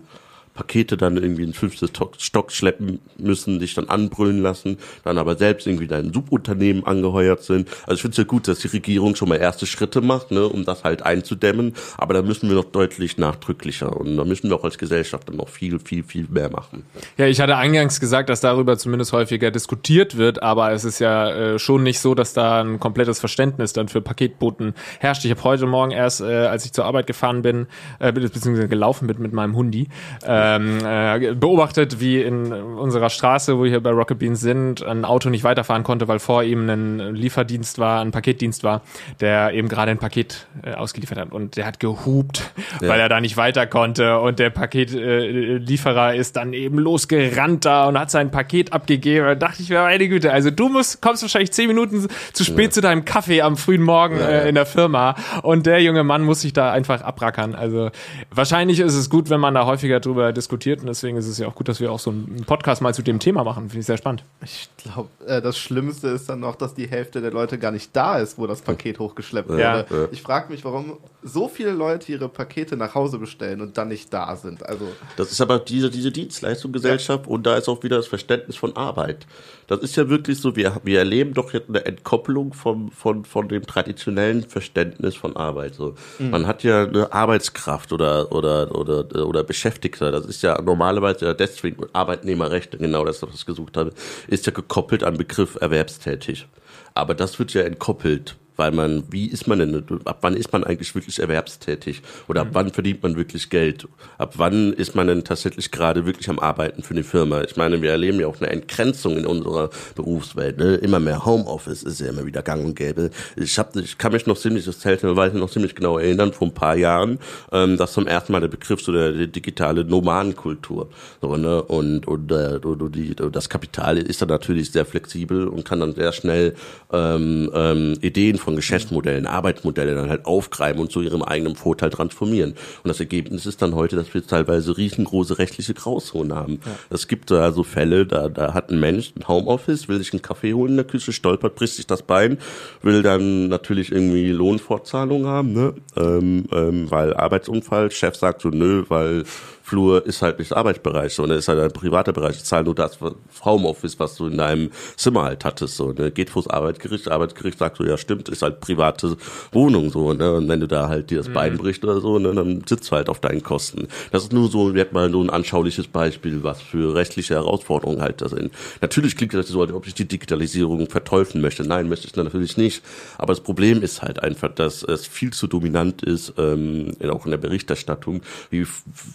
Pakete dann irgendwie in fünfte Stock schleppen müssen, dich dann anbrüllen lassen, dann aber selbst irgendwie dein Subunternehmen angeheuert sind. Also ich finde es ja gut, dass die Regierung schon mal erste Schritte macht, ne, um das halt einzudämmen, aber da müssen wir noch deutlich nachdrücklicher und da müssen wir auch als Gesellschaft dann noch viel, viel, viel mehr machen. Ja, ich hatte eingangs gesagt, dass darüber zumindest häufiger diskutiert wird, aber es ist ja äh, schon nicht so, dass da ein komplettes Verständnis dann für Paketboten herrscht. Ich habe heute Morgen erst, äh, als ich zur Arbeit gefahren bin, äh, beziehungsweise gelaufen bin mit meinem Hundi, äh, ähm, äh, beobachtet, wie in unserer Straße, wo wir hier bei Rocket Beans sind, ein Auto nicht weiterfahren konnte, weil vor ihm ein Lieferdienst war, ein Paketdienst war, der eben gerade ein Paket äh, ausgeliefert hat und der hat gehupt, ja. weil er da nicht weiter konnte und der Paketlieferer äh, ist dann eben losgerannt da und hat sein Paket abgegeben. Da dachte ich mir, meine Güte, also du musst, kommst wahrscheinlich zehn Minuten zu spät ja. zu deinem Kaffee am frühen Morgen ja, äh, in der Firma und der junge Mann muss sich da einfach abrackern. Also wahrscheinlich ist es gut, wenn man da häufiger drüber diskutiert und deswegen ist es ja auch gut, dass wir auch so einen Podcast mal zu dem Thema machen. Finde ich sehr spannend. Ich glaube, äh, das Schlimmste ist dann noch, dass die Hälfte der Leute gar nicht da ist, wo das Paket hochgeschleppt wurde. Ja. Ich frage mich, warum so viele Leute ihre Pakete nach Hause bestellen und dann nicht da sind. Also das ist aber diese, diese Dienstleistungsgesellschaft ja. und da ist auch wieder das Verständnis von Arbeit. Das ist ja wirklich so, wir, wir erleben doch jetzt eine Entkopplung vom, von, von dem traditionellen Verständnis von Arbeit. So. Mhm. Man hat ja eine Arbeitskraft oder, oder, oder, oder Beschäftigter. Das ist ja normalerweise ja deswegen Arbeitnehmerrechte, genau das, was ich gesucht habe, ist ja gekoppelt an Begriff erwerbstätig. Aber das wird ja entkoppelt weil man, wie ist man denn, ab wann ist man eigentlich wirklich erwerbstätig oder ab mhm. wann verdient man wirklich Geld? Ab wann ist man denn tatsächlich gerade wirklich am Arbeiten für eine Firma? Ich meine, wir erleben ja auch eine Entgrenzung in unserer Berufswelt. Ne? Immer mehr Homeoffice ist ja immer wieder gang und gäbe. Ich, hab, ich kann mich noch ziemlich, das hält eine Weile noch ziemlich genau erinnern, vor ein paar Jahren, ähm, dass zum ersten Mal der Begriff so der, der digitale Nomadenkultur. So, ne? Und, und, äh, und, die, das Kapital ist dann natürlich sehr flexibel und kann dann sehr schnell ähm, ähm, Ideen von Geschäftsmodellen, Arbeitsmodelle dann halt aufgreifen und zu ihrem eigenen Vorteil transformieren. Und das Ergebnis ist dann heute, dass wir teilweise riesengroße rechtliche Grauzonen haben. Es gibt da so Fälle, da, da hat ein Mensch ein Homeoffice, will sich einen Kaffee holen in der Küche, stolpert, bricht sich das Bein, will dann natürlich irgendwie Lohnfortzahlung haben, ne? ähm, ähm, weil Arbeitsunfall, Chef sagt so, nö, weil Flur ist halt nicht Arbeitsbereich, sondern ist halt ein privater Bereich. Ich zahle nur das Homeoffice, was du in deinem Zimmer halt hattest. So, ne? Geht vors Arbeitsgericht, Arbeitsgericht sagt so, ja stimmt, ist halt private Wohnung so, ne? Und wenn du da halt dir das Bein bricht oder so, ne, dann sitzt du halt auf deinen Kosten. Das ist nur so, jetzt mal so ein anschauliches Beispiel, was für rechtliche Herausforderungen halt da sind. Natürlich klingt das so, als ob ich die Digitalisierung verteufeln möchte. Nein, möchte ich natürlich nicht. Aber das Problem ist halt einfach, dass es viel zu dominant ist, ähm, auch in der Berichterstattung, wie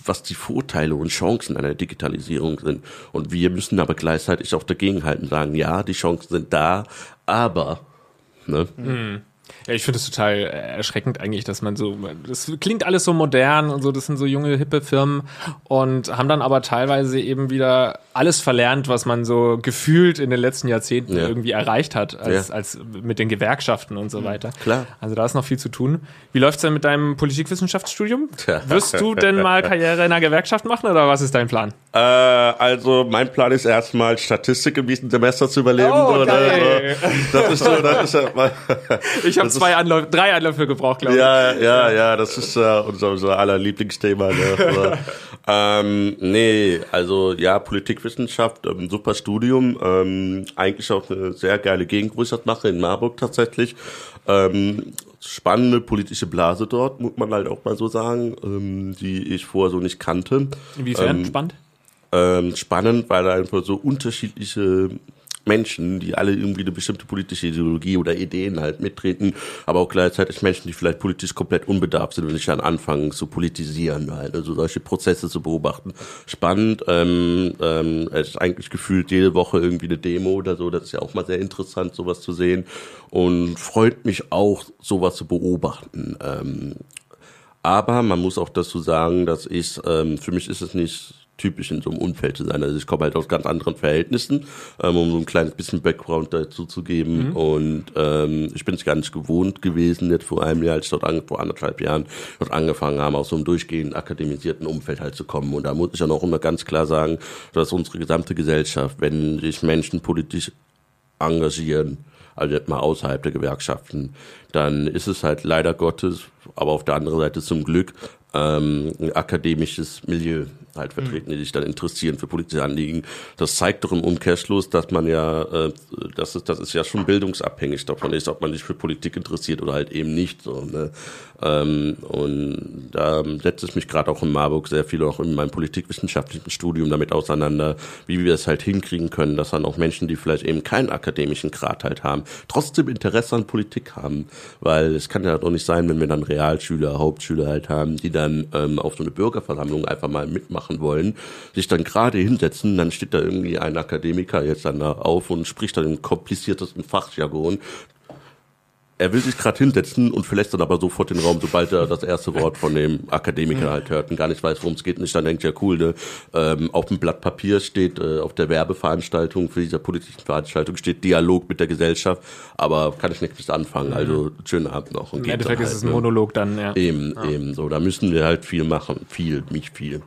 was die Vorteile und Chancen einer Digitalisierung sind. Und wir müssen aber gleichzeitig auch dagegenhalten, sagen, ja, die Chancen sind da, aber ne? Ja, ich finde es total erschreckend eigentlich, dass man so, das klingt alles so modern und so, das sind so junge, hippe Firmen und haben dann aber teilweise eben wieder alles verlernt, was man so gefühlt in den letzten Jahrzehnten Ja. irgendwie erreicht hat, als, Ja. als mit den Gewerkschaften und so weiter. klar. Also da ist noch viel zu tun. Wie läuft's denn mit deinem Politikwissenschaftsstudium? Tja. Wirst du denn mal Karriere in einer Gewerkschaft machen oder was ist dein Plan? Äh, also mein Plan ist erstmal Statistik im nächsten Semester zu überleben. Oh, geil. Ne? So, das ist so, das ist ja Ich habe zwei Anläufe, drei Anläufe gebraucht, glaube ich. Ja, ja, ja, das ist äh, unser, unser aller Lieblingsthema. Ne? So. [LAUGHS] ähm, nee, also ja, Politikwissenschaft, ähm, super Studium. Ähm, eigentlich auch eine sehr geile Gegend, wo ich das mache, in Marburg tatsächlich. Ähm, spannende politische Blase dort, muss man halt auch mal so sagen, ähm, die ich vorher so nicht kannte. Inwiefern Ähm, spannend? ähm, spannend, weil da einfach so unterschiedliche Menschen, die alle irgendwie eine bestimmte politische Ideologie oder Ideen halt mittreten, aber auch gleichzeitig Menschen, die vielleicht politisch komplett unbedarft sind, wenn ich dann anfangen zu politisieren, halt, also solche Prozesse zu beobachten. Spannend, ähm, ähm, es ist eigentlich gefühlt jede Woche irgendwie eine Demo oder so, das ist ja auch mal sehr interessant, sowas zu sehen und freut mich auch, sowas zu beobachten. Ähm, aber man muss auch dazu sagen, dass ich, ähm, für mich ist es nicht typisch in so einem Umfeld zu sein. Also ich komme halt aus ganz anderen Verhältnissen, ähm, um so ein kleines bisschen Background dazu zu geben. Und ähm, ich bin es gar nicht gewohnt gewesen, jetzt vor einem Jahr, als ich dort ange vor anderthalb Jahren dort angefangen haben, aus so einem durchgehend akademisierten Umfeld halt zu kommen. Und da muss ich dann auch immer ganz klar sagen, dass unsere gesamte Gesellschaft, wenn sich Menschen politisch engagieren, also jetzt mal außerhalb der Gewerkschaften, dann ist es halt leider Gottes, aber auf der anderen Seite zum Glück, ähm, ein akademisches Milieu halt vertreten, die sich dann interessieren für politische Anliegen. Das zeigt doch im Umkehrschluss, dass man ja, äh, das ist, das ist ja schon bildungsabhängig davon ist, ob man sich für Politik interessiert oder halt eben nicht so. Ne? Ähm, und da setze ich mich gerade auch in Marburg sehr viel auch in meinem politikwissenschaftlichen Studium damit auseinander, wie wir es halt hinkriegen können, dass dann auch Menschen, die vielleicht eben keinen akademischen Grad halt haben, trotzdem Interesse an Politik haben. Weil es kann ja doch nicht sein, wenn wir dann Realschüler, Hauptschüler halt haben, die dann ähm, auf so eine Bürgerversammlung einfach mal mitmachen wollen, sich dann gerade hinsetzen, dann steht da irgendwie ein Akademiker jetzt dann da auf und spricht dann im kompliziertesten Fachjargon, er will sich gerade hinsetzen und verlässt dann aber sofort den Raum, sobald er das erste Wort von dem Akademiker halt hört und gar nicht weiß, worum es geht. Und ich dann denke, ja cool, ne? ähm, auf dem Blatt Papier steht, äh, auf der Werbeveranstaltung für diese politischen Veranstaltung steht Dialog mit der Gesellschaft, aber kann ich nichts anfangen. Also schönen Abend noch. Und Im Endeffekt dann ist halt, es ein ne? Monolog dann, ja. Eben, eben so. Da müssen wir halt viel machen. Viel, nicht viel.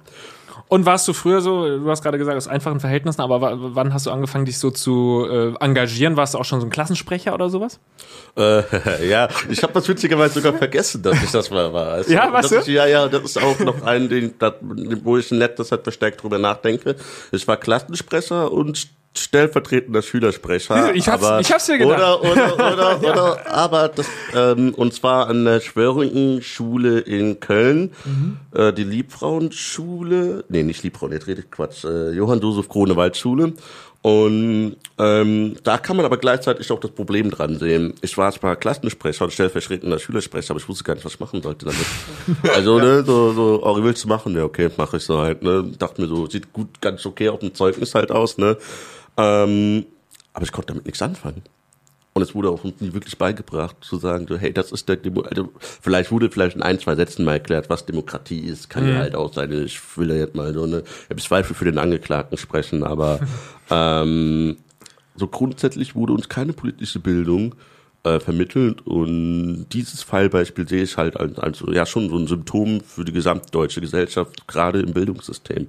Und warst du früher so, du hast gerade gesagt, aus einfachen Verhältnissen, aber wa- wann hast du angefangen, dich so zu äh, engagieren? Warst du auch schon so ein Klassensprecher oder sowas? Äh, [LAUGHS] ja, ich habe das witzigerweise sogar vergessen, dass ich das mal war. Also, Ja, was du? Ja, ja, das ist auch noch ein, den, das, wo ich in letzter Zeit verstärkt drüber nachdenke. Ich war Klassensprecher und stellvertretender Schülersprecher. Ich hab's- aber, ich hab's mir gedacht. Oder, oder, [LAUGHS] oder, oder, aber das, ähm, und zwar an der Schwöringen Schule in Köln, Mhm. äh, die Liebfrauenschule, nee, nicht Liebfrauen, jetzt redet Quatsch, äh, Johann Josef Grunewald Schule. Und ähm, da kann man aber gleichzeitig auch das Problem dran sehen. Ich war zwar Klassensprecher und stellvertretender Schülersprecher, aber ich wusste gar nicht, was ich machen sollte damit. [LAUGHS] Also, ne, so, so, oh, willst du machen? Ja, okay, mache ich so halt, ne. Dachte mir so, sieht gut, ganz okay auf dem Zeugnis halt aus, ne. Ähm, aber ich konnte damit nichts anfangen. Und es wurde auch uns nie wirklich beigebracht, zu sagen, so, hey, das ist der Demo also vielleicht wurde vielleicht in ein, zwei Sätzen mal erklärt, was Demokratie ist. Kann ja halt auch sein, ich will ja jetzt mal so eine, ich habe Zweifel für den Angeklagten sprechen, aber [LAUGHS] ähm, so grundsätzlich wurde uns keine politische Bildung äh, vermittelt. Und dieses Fallbeispiel sehe ich halt als, als ja schon so ein Symptom für die gesamtdeutsche Gesellschaft, gerade im Bildungssystem.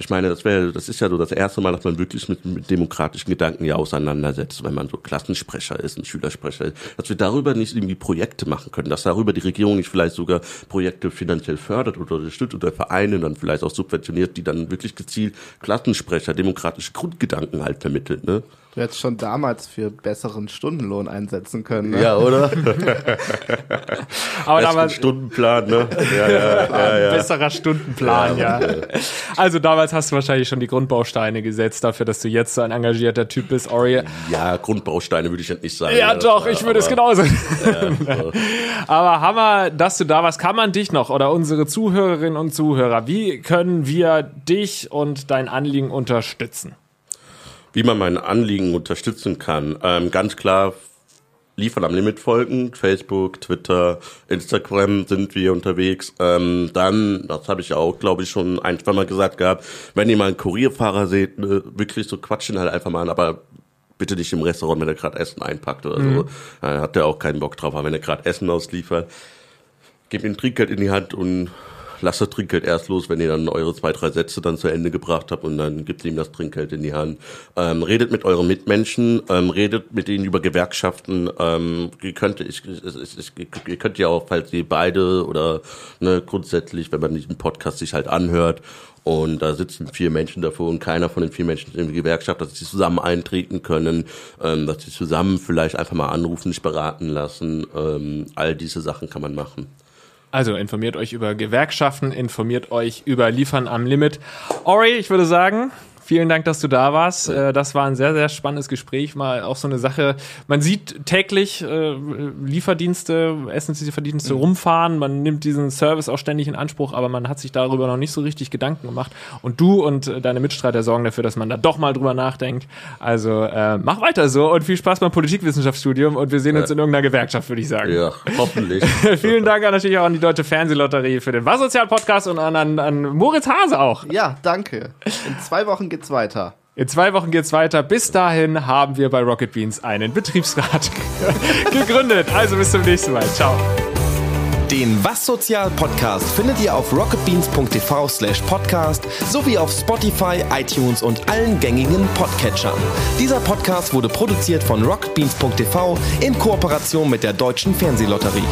Ich meine, das wäre, das ist ja so das erste Mal, dass man wirklich mit, mit demokratischen Gedanken ja auseinandersetzt, wenn man so Klassensprecher ist, ein Schülersprecher ist, dass wir darüber nicht irgendwie Projekte machen können, dass darüber die Regierung nicht vielleicht sogar Projekte finanziell fördert oder unterstützt oder Vereine dann vielleicht auch subventioniert, die dann wirklich gezielt Klassensprecher, demokratische Grundgedanken halt vermittelt, ne? Du hättest schon damals für besseren Stundenlohn einsetzen können. Ne? Ja, oder? [LAUGHS] Aber damals, Stundenplan, ne? Ja, ja, ja, [LAUGHS] ja. besserer Stundenplan, ja. Also damals hast du wahrscheinlich schon die Grundbausteine gesetzt dafür, dass du jetzt so ein engagierter Typ bist, Ori. Ja, Grundbausteine würde ich jetzt nicht sagen. Ja, doch, ich würde es genauso. Ja, so. [LAUGHS] Aber Hammer, dass du da warst. Kann man dich noch oder unsere Zuhörerinnen und Zuhörer, wie können wir dich und dein Anliegen unterstützen? Wie man mein Anliegen unterstützen kann. Ähm, ganz klar, liefern am Limit folgen. Facebook, Twitter, Instagram sind wir unterwegs. Ähm, dann, das habe ich ja auch, glaube ich, schon ein, zwei Mal gesagt gehabt, wenn ihr mal einen Kurierfahrer seht, ne, wirklich so quatschen halt einfach mal an, aber bitte nicht im Restaurant, wenn er gerade Essen einpackt oder so. Äh, hat der auch keinen Bock drauf, aber wenn er gerade Essen ausliefert, gebt ihm Trinkgeld in die Hand und lasst das Trinkgeld erst los, wenn ihr dann eure zwei, drei Sätze dann zu Ende gebracht habt und dann gibt ihm das Trinkgeld in die Hand. Ähm, redet mit euren Mitmenschen, ähm, redet mit ihnen über Gewerkschaften. Ähm, ihr, könnt, ich, ich, ich, ihr könnt ja auch, falls ihr beide oder ne, grundsätzlich, wenn man diesen Podcast sich halt anhört und da sitzen vier Menschen davor und keiner von den vier Menschen ist in die Gewerkschaft, dass sie zusammen eintreten können, ähm, dass sie zusammen vielleicht einfach mal anrufen, sich beraten lassen. Ähm, all diese Sachen kann man machen. Also informiert euch über Gewerkschaften, informiert euch über Liefern am Limit. Ori, ich würde sagen, vielen Dank, dass du da warst. Äh, Das war ein sehr, sehr spannendes Gespräch. Mal auch so eine Sache. Man sieht täglich äh, Lieferdienste, Essenslieferdienste rumfahren. Man nimmt diesen Service auch ständig in Anspruch, aber man hat sich darüber noch nicht so richtig Gedanken gemacht. Und du und äh, deine Mitstreiter sorgen dafür, dass man da doch mal drüber nachdenkt. Also äh, mach weiter so und viel Spaß beim Politikwissenschaftsstudium und wir sehen uns in irgendeiner Gewerkschaft, würde ich sagen. Ja, hoffentlich. [LAUGHS] Vielen Dank an natürlich auch an die Deutsche Fernsehlotterie für den Wassozial-Podcast und an, an, an Moritz Hase auch. Ja, danke. In zwei Wochen geht's weiter. In zwei Wochen geht's weiter. Bis dahin haben wir bei Rocket Beans einen Betriebsrat [LAUGHS] gegründet. Also bis zum nächsten Mal. Ciao. Den Was Sozial Podcast findet ihr auf rocketbeans.tv slash podcast sowie auf Spotify, iTunes und allen gängigen Podcatchern. Dieser Podcast wurde produziert von rocketbeans.tv in Kooperation mit der Deutschen Fernsehlotterie.